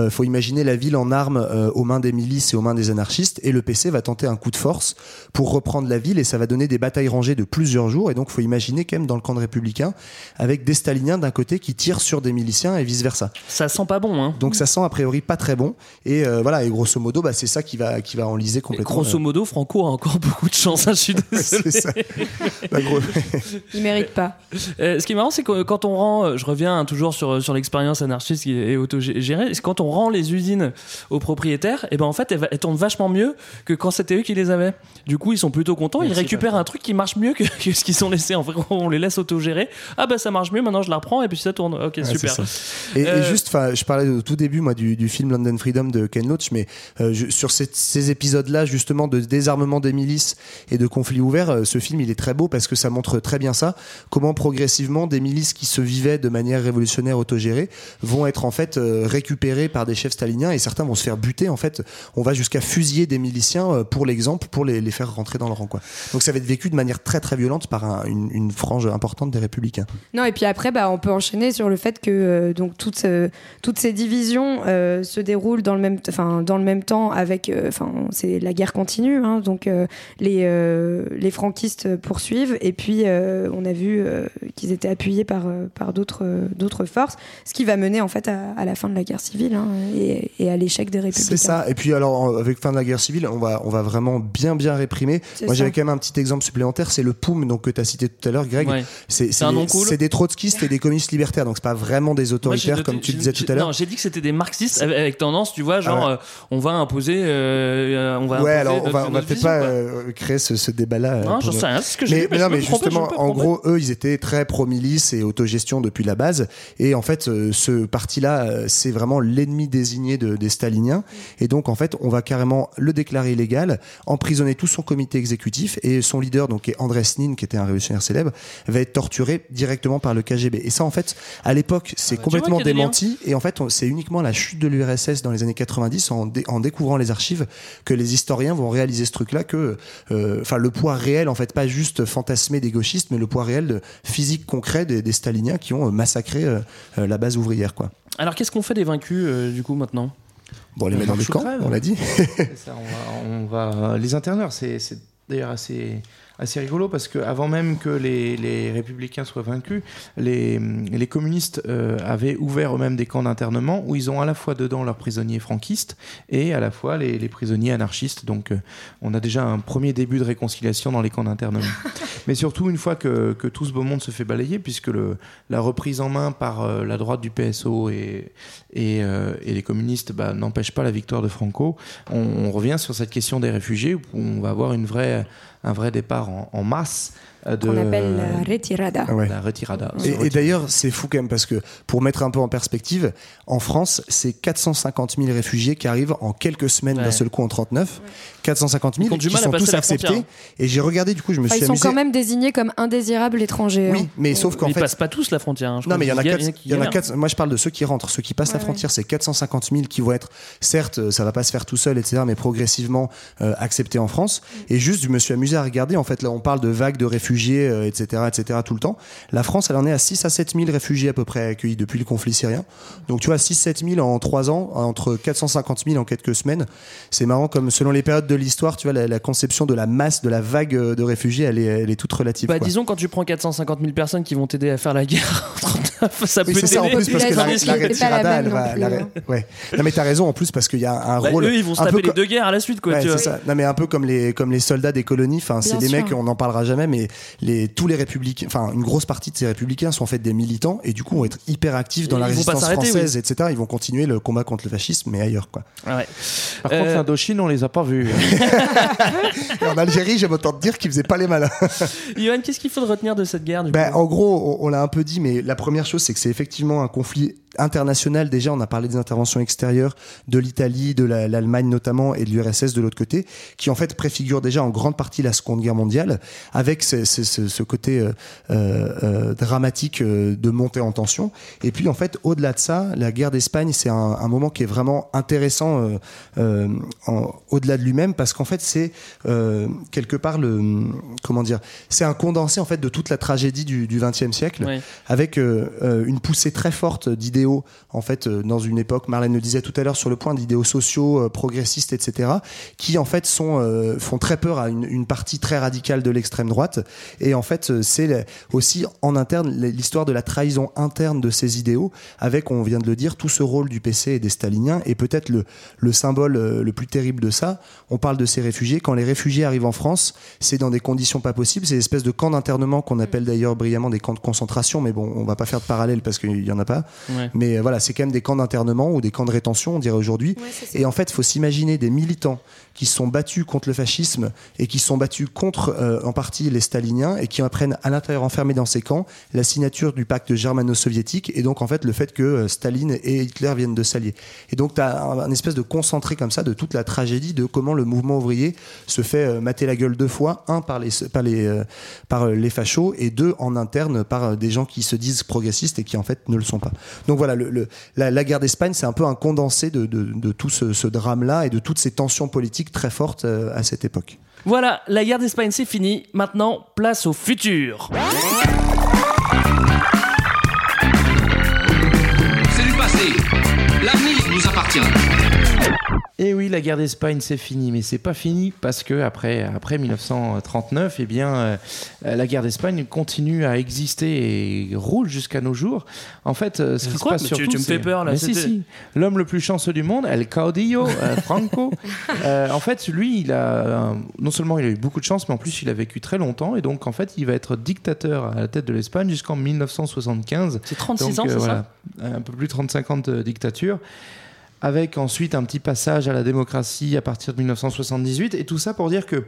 faut imaginer la ville en armes aux mains des milices et aux mains des anarchistes et le PC va tenter un coup de force pour reprendre la ville et ça va donner des batailles rangées de plusieurs jours. Et donc faut imaginer quand même dans le camp de républicains avec des staliniens d'un côté qui tirent sur des miliciens et vice versa ça sent pas bon hein. donc ça sent a priori pas très bon. Et voilà et grosso modo bah, c'est ça qui va qui va enliser complètement grosso modo, Franco a encore beaucoup de chance. Hein, je suis désolé. ça. Bah, Il mérite pas. Euh, ce qui est marrant, c'est que quand on rend, euh, je reviens hein, toujours sur, sur l'expérience anarchiste et autogérée, c'est quand on rend les usines aux propriétaires, et eh ben en fait, elles, tournent vachement mieux que quand c'était eux qui les avaient. Du coup, ils sont plutôt contents. ils récupèrent un truc qui marche mieux que, ce qu'ils ont laissé. En fait, on les laisse autogérer. Ah bah ça marche mieux. Maintenant, je la reprends et puis ça tourne. Ok, super. Et, euh, juste, je parlais au tout début moi du, du, film London Freedom de Ken Loach, mais sur ces, ces épisodes-là, justement de désarmement des milices et de conflits ouverts, euh, ce film il est très beau parce que ça montre très bien ça, comment progressivement des milices qui se vivaient de manière révolutionnaire autogérée vont être en fait euh, récupérées par des chefs staliniens et certains vont se faire buter en fait. On va jusqu'à fusiller des miliciens euh, pour l'exemple, pour les, faire rentrer dans le rang. Donc ça va être vécu de manière très très violente par une, frange importante des républicains. Non et puis après bah, on peut enchaîner sur le fait que donc toutes, toutes ces divisions se déroulent dans le même, dans le même temps avec, enfin c'est la guerre continue Hein. donc euh, les, euh, les franquistes poursuivent et puis euh, on a vu qu'ils étaient appuyés par, par d'autres, d'autres forces, ce qui va mener en fait à, la fin de la guerre civile hein, et, à l'échec des républicains. C'est ça. Et puis alors avec fin de la guerre civile, on va, on va vraiment bien bien réprimer. Moi j'avais quand même un petit exemple supplémentaire, c'est le POUM donc que tu as cité tout à l'heure, Greg. C'est, c'est, des trotskistes et des communistes libertaires, donc c'est pas vraiment des autoritaires comme tu disais tout à l'heure. Non, j'ai dit que c'était des marxistes avec, tendance, tu vois, genre ah on va imposer, on va ouais, alors on va, va peut-être pas euh, créer ce, ce débat-là. Non, j'en sais rien, c'est ce que mais, mais non, mais justement, en gros, eux, ils étaient très pro-milice et autogestion depuis la base. Et en fait, euh, ce parti-là, euh, c'est vraiment l'ennemi désigné de, des staliniens. Et donc, en fait, on va carrément le déclarer illégal, emprisonner tout son comité exécutif et son leader, donc, est André Nin, qui était un révolutionnaire célèbre, va être torturé directement par le KGB. Et ça, en fait, à l'époque, c'est ah bah, complètement démenti. Et en fait, c'est uniquement la chute de l'URSS dans les années 90, en, en découvrant les archives, que les historiens vont réaliser ce truc-là que, euh, enfin, le poids réel, en fait, pas juste fantasmé des gauchistes, mais le poids réel de physique concret des, staliniens qui ont euh, massacré euh, la base ouvrière, quoi. Alors, qu'est-ce qu'on fait des vaincus, du coup, maintenant? Bon, les met dans le camp, on l'a dit. on, va, les interneurs, c'est d'ailleurs assez assez rigolo parce que avant même que les, les républicains soient vaincus, les, les communistes euh, avaient ouvert eux-mêmes des camps d'internement où ils ont à la fois dedans leurs prisonniers franquistes et à la fois les, les prisonniers anarchistes. Donc euh, on a déjà un premier début de réconciliation dans les camps d'internement. Mais surtout une fois que, que, tout ce beau monde se fait balayer, puisque le, la reprise en main par euh, la droite du PSO et, et, et les communistes bah, n'empêche pas la victoire de Franco, on, on revient sur cette question des réfugiés où on va avoir une vraie un vrai départ en, masse qu'on appelle la retirada. La retirada. Et, d'ailleurs, c'est fou quand même parce que pour mettre un peu en perspective, en France, c'est 450 000 réfugiés qui arrivent en quelques semaines d'un seul coup en 39. 450 000 qui sont tous acceptés. Et j'ai regardé, du coup, je me suis Ils sont quand même désignés comme indésirables étrangers. Oui, hein. mais sauf qu'en fait. Ils passent pas tous la frontière. Hein, non, mais il y en a, y en a quatre, Moi, je parle de ceux qui rentrent. Ceux qui passent la frontière, c'est 450 000 qui vont être, certes, ça va pas se faire tout seul, etc., mais progressivement euh, acceptés en France. Mm. Et juste, je me suis amusé à regarder. En fait, là, on parle de vagues de réfugiés, etc., euh, etc., tout le temps. La France, elle en est à 6 à 7 000 réfugiés à peu près accueillis depuis le conflit syrien. Donc, tu vois, 6-7 000 en 3 ans, entre 450 000 en quelques semaines. C'est marrant comme selon les périodes de l'histoire, tu vois, la, la conception de la masse, de la vague de réfugiés, elle est, elle est toute relative. Bah, disons, quand tu prends 450 000 personnes qui vont t'aider à faire la guerre ça oui, peut c'est ça en plus parce que la, la retirada, elle va. La, ouais. Non, mais t'as raison en plus parce qu'il y a un bah, rôle. Eux, ils vont se taper les deux guerres à la suite, quoi. Ouais, c'est ça. Non, mais un peu comme les, comme les soldats des colonies. Enfin, c'est des mecs, on n'en parlera jamais, mais les, tous les républicains, enfin, une grosse partie de ces républicains sont en fait des militants et du coup vont être hyper actifs dans la résistance française, etc. Ils vont continuer le combat contre le fascisme, mais ailleurs, quoi. Ah ouais. Par contre, euh, l'Indochine, on les a pas vus. en Algérie, j'aime autant te dire qu'ils faisaient pas les malins. Yoann, qu'est-ce qu'il faut retenir de cette guerre ben, En gros, on, l'a un peu dit, mais la première chose, c'est que c'est effectivement un conflit internationales. Déjà, on a parlé des interventions extérieures de l'Italie, de l'Allemagne notamment, et de l'URSS de l'autre côté, qui en fait préfigurent déjà en grande partie la Seconde Guerre mondiale, avec ce, ce, ce côté euh, euh, dramatique de montée en tension. Et puis en fait, au-delà de ça, la guerre d'Espagne, c'est un, un, moment qui est vraiment intéressant au-delà de lui-même, parce qu'en fait, c'est quelque part le comment dire, c'est un condensé en fait de toute la tragédie du XXe siècle, avec une poussée très forte en fait, euh, dans une époque, Marlène le disait tout à l'heure, sur le point d'idéaux sociaux, euh, progressistes, etc., qui en fait sont, euh, font très peur à une, partie très radicale de l'extrême droite. Et en fait, c'est aussi en interne l'histoire de la trahison interne de ces idéaux, avec, on vient de le dire, tout ce rôle du PC et des staliniens, et peut-être le, le symbole le plus terrible de ça, on parle de ces réfugiés. Quand les réfugiés arrivent en France, c'est dans des conditions pas possibles, c'est espèces de camps d'internement qu'on appelle d'ailleurs brillamment des camps de concentration, mais bon, on va pas faire de parallèle parce qu'il y en a pas. Mais euh, voilà, c'est quand même des camps d'internement ou des camps de rétention, on dirait aujourd'hui. et en fait, il faut s'imaginer des militants qui sont battus contre le fascisme et qui sont battus contre euh, en partie les staliniens et qui apprennent à l'intérieur enfermés dans ces camps la signature du pacte germano-soviétique et donc en fait le fait que euh, Staline et Hitler viennent de s'allier. Et donc tu as un, espèce de concentré comme ça de toute la tragédie de comment le mouvement ouvrier se fait mater la gueule deux fois, un par les par les par les fachos et deux en interne par des gens qui se disent progressistes et qui en fait ne le sont pas. Donc voilà, le, la, guerre d'Espagne, c'est un peu un condensé de, tout ce, drame-là et de toutes ces tensions politiques très fortes euh, à cette époque. Voilà, la guerre d'Espagne, c'est fini. Maintenant, place au futur. C'est du passé. L'avenir nous appartient. La guerre d'Espagne, c'est fini, mais c'est pas fini parce que après, après 1939, eh bien, euh, la guerre d'Espagne continue à exister et roule jusqu'à nos jours. En fait, euh, ce qui se passe surtout, tu, me fais peur là. Mais si, si. L'homme le plus chanceux du monde, El Caudillo, euh, Franco. en fait, lui, il a non seulement il a eu beaucoup de chance, mais en plus il a vécu très longtemps et donc en fait, il va être dictateur à la tête de l'Espagne jusqu'en 1975. C'est 36 ans, c'est ça Un peu plus de 35 ans de dictature avec ensuite un petit passage à la démocratie à partir de 1978, et tout ça pour dire que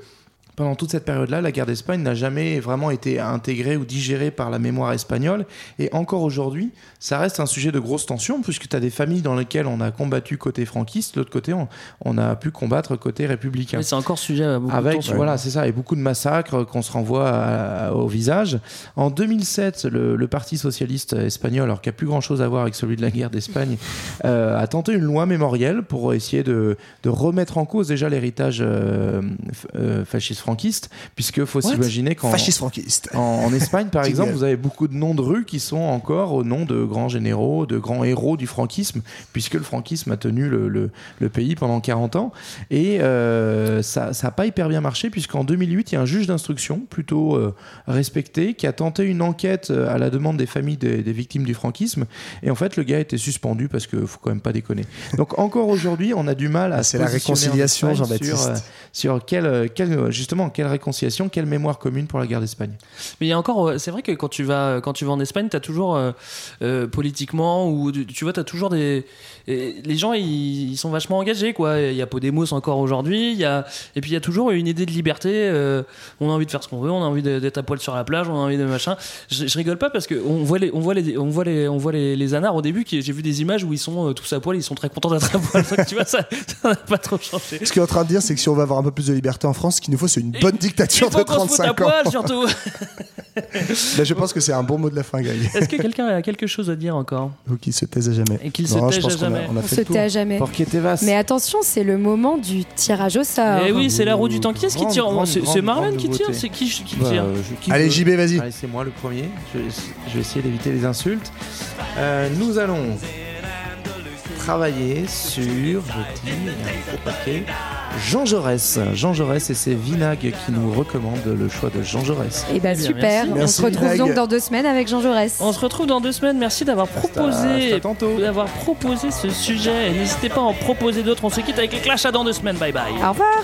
pendant toute cette période-là, la guerre d'Espagne n'a jamais vraiment été intégrée ou digérée par la mémoire espagnole. Et encore aujourd'hui, ça reste un sujet de grosse tension, puisque tu as des familles dans lesquelles on a combattu côté franquiste, l'autre côté, on, a pu combattre côté républicain. c'est encore sujet à beaucoup Avec, de. Voilà, c'est ça, et beaucoup de massacres qu'on se renvoie au visage. En 2007, le, Parti socialiste espagnol, alors qu'il n'y a plus grand-chose à voir avec celui de la guerre d'Espagne, euh, a tenté une loi mémorielle pour essayer de, remettre en cause déjà l'héritage euh, euh, fasciste franquiste, puisque faut s'imaginer qu'en. En, Espagne, par exemple, vous avez beaucoup de noms de rues qui sont encore au nom de grands généraux, de grands héros du franquisme, puisque le franquisme a tenu le, le, pays pendant 40 ans. Et euh, ça n'a pas hyper bien marché, puisqu'en 2008, il y a un juge d'instruction plutôt euh, respecté qui a tenté une enquête euh, à la demande des familles des, victimes du franquisme. Et en fait, le gars a été suspendu parce qu'il faut quand même pas déconner. Donc encore aujourd'hui, on a du mal à. C'est la réconciliation, Jean-Baptiste. Sur, sur quel, quel, justement quelle réconciliation, quelle mémoire commune pour la guerre d'Espagne. Mais il y a encore, euh, c'est vrai que quand tu vas, quand tu vas en Espagne, tu as toujours euh, euh, politiquement, ou tu vois, tu as toujours des. Les gens, ils, sont vachement engagés, quoi. Il y a Podemos encore aujourd'hui, il y a, et puis il y a toujours une idée de liberté. on a envie de faire ce qu'on veut, on a envie d'être à poil sur la plage, on a envie de machin. Je, rigole pas parce qu'on voit les, on voit les, on voit les, on voit les, les anards au début, j'ai vu des images où ils sont tous à poil, ils sont très contents d'être à poil. tu vois, ça n'a pas trop changé. Ce qu'il est en train de dire, c'est que si on va avoir un peu plus de liberté en France, ce qu'il nous faut, c'est une bonne dictature de 35 ans. surtout. Ben, je pense que c'est un bon mot de la fin, Gaël. Est-ce que quelqu'un a quelque chose à dire encore? Ou qui se taise à jamais. Et qu'il se taise à jamais. On, se tait à jamais. Mais attention, c'est le moment du tirage au sort. Eh oui, c'est la roue du temps. Qui est-ce qui tire C'est Marlène qui tire C'est qui, qui bah, tire Allez, JB, vas-y. C'est moi le premier. Je, vais essayer d'éviter les insultes. Euh, nous allons travailler sur, je dis, un gros paquet, Jean Jaurès. Jean Jaurès et c'est Vinag qui nous recommande le choix de Jean Jaurès. Et eh ben super, on se retrouve donc dans deux semaines avec Jean Jaurès. On se retrouve dans deux semaines, merci d'avoir proposé, d'avoir proposé ce sujet. N'hésitez pas à en proposer d'autres, on se quitte avec les clashs à dans deux semaines, bye bye. Au revoir.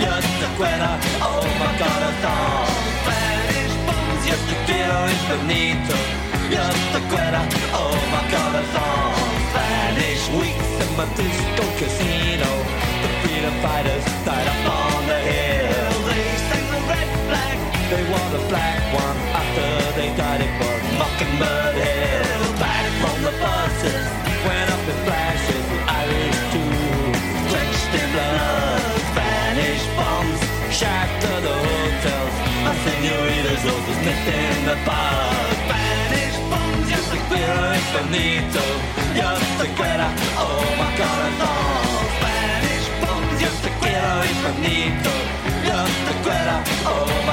just the glitter Oh my god, Jeszcze chwilą jestem nicą Just a quitter, oh my god, it's all Spanish. Weeks in my disco casino. The freedom fighters died up on the hill. They sang the red flag, they wore the black one After they died it was Mockingbird Hill. Back from the buses, went up in flashes The Irish too, drenched in blood. señoritas, locos meten the pub. Spanish bombs, yes, the clearer it's bonito. Yes, the quiera, oh my god, I love. Spanish bombs, yes, the quiero it's bonito. Yes, the quiera, oh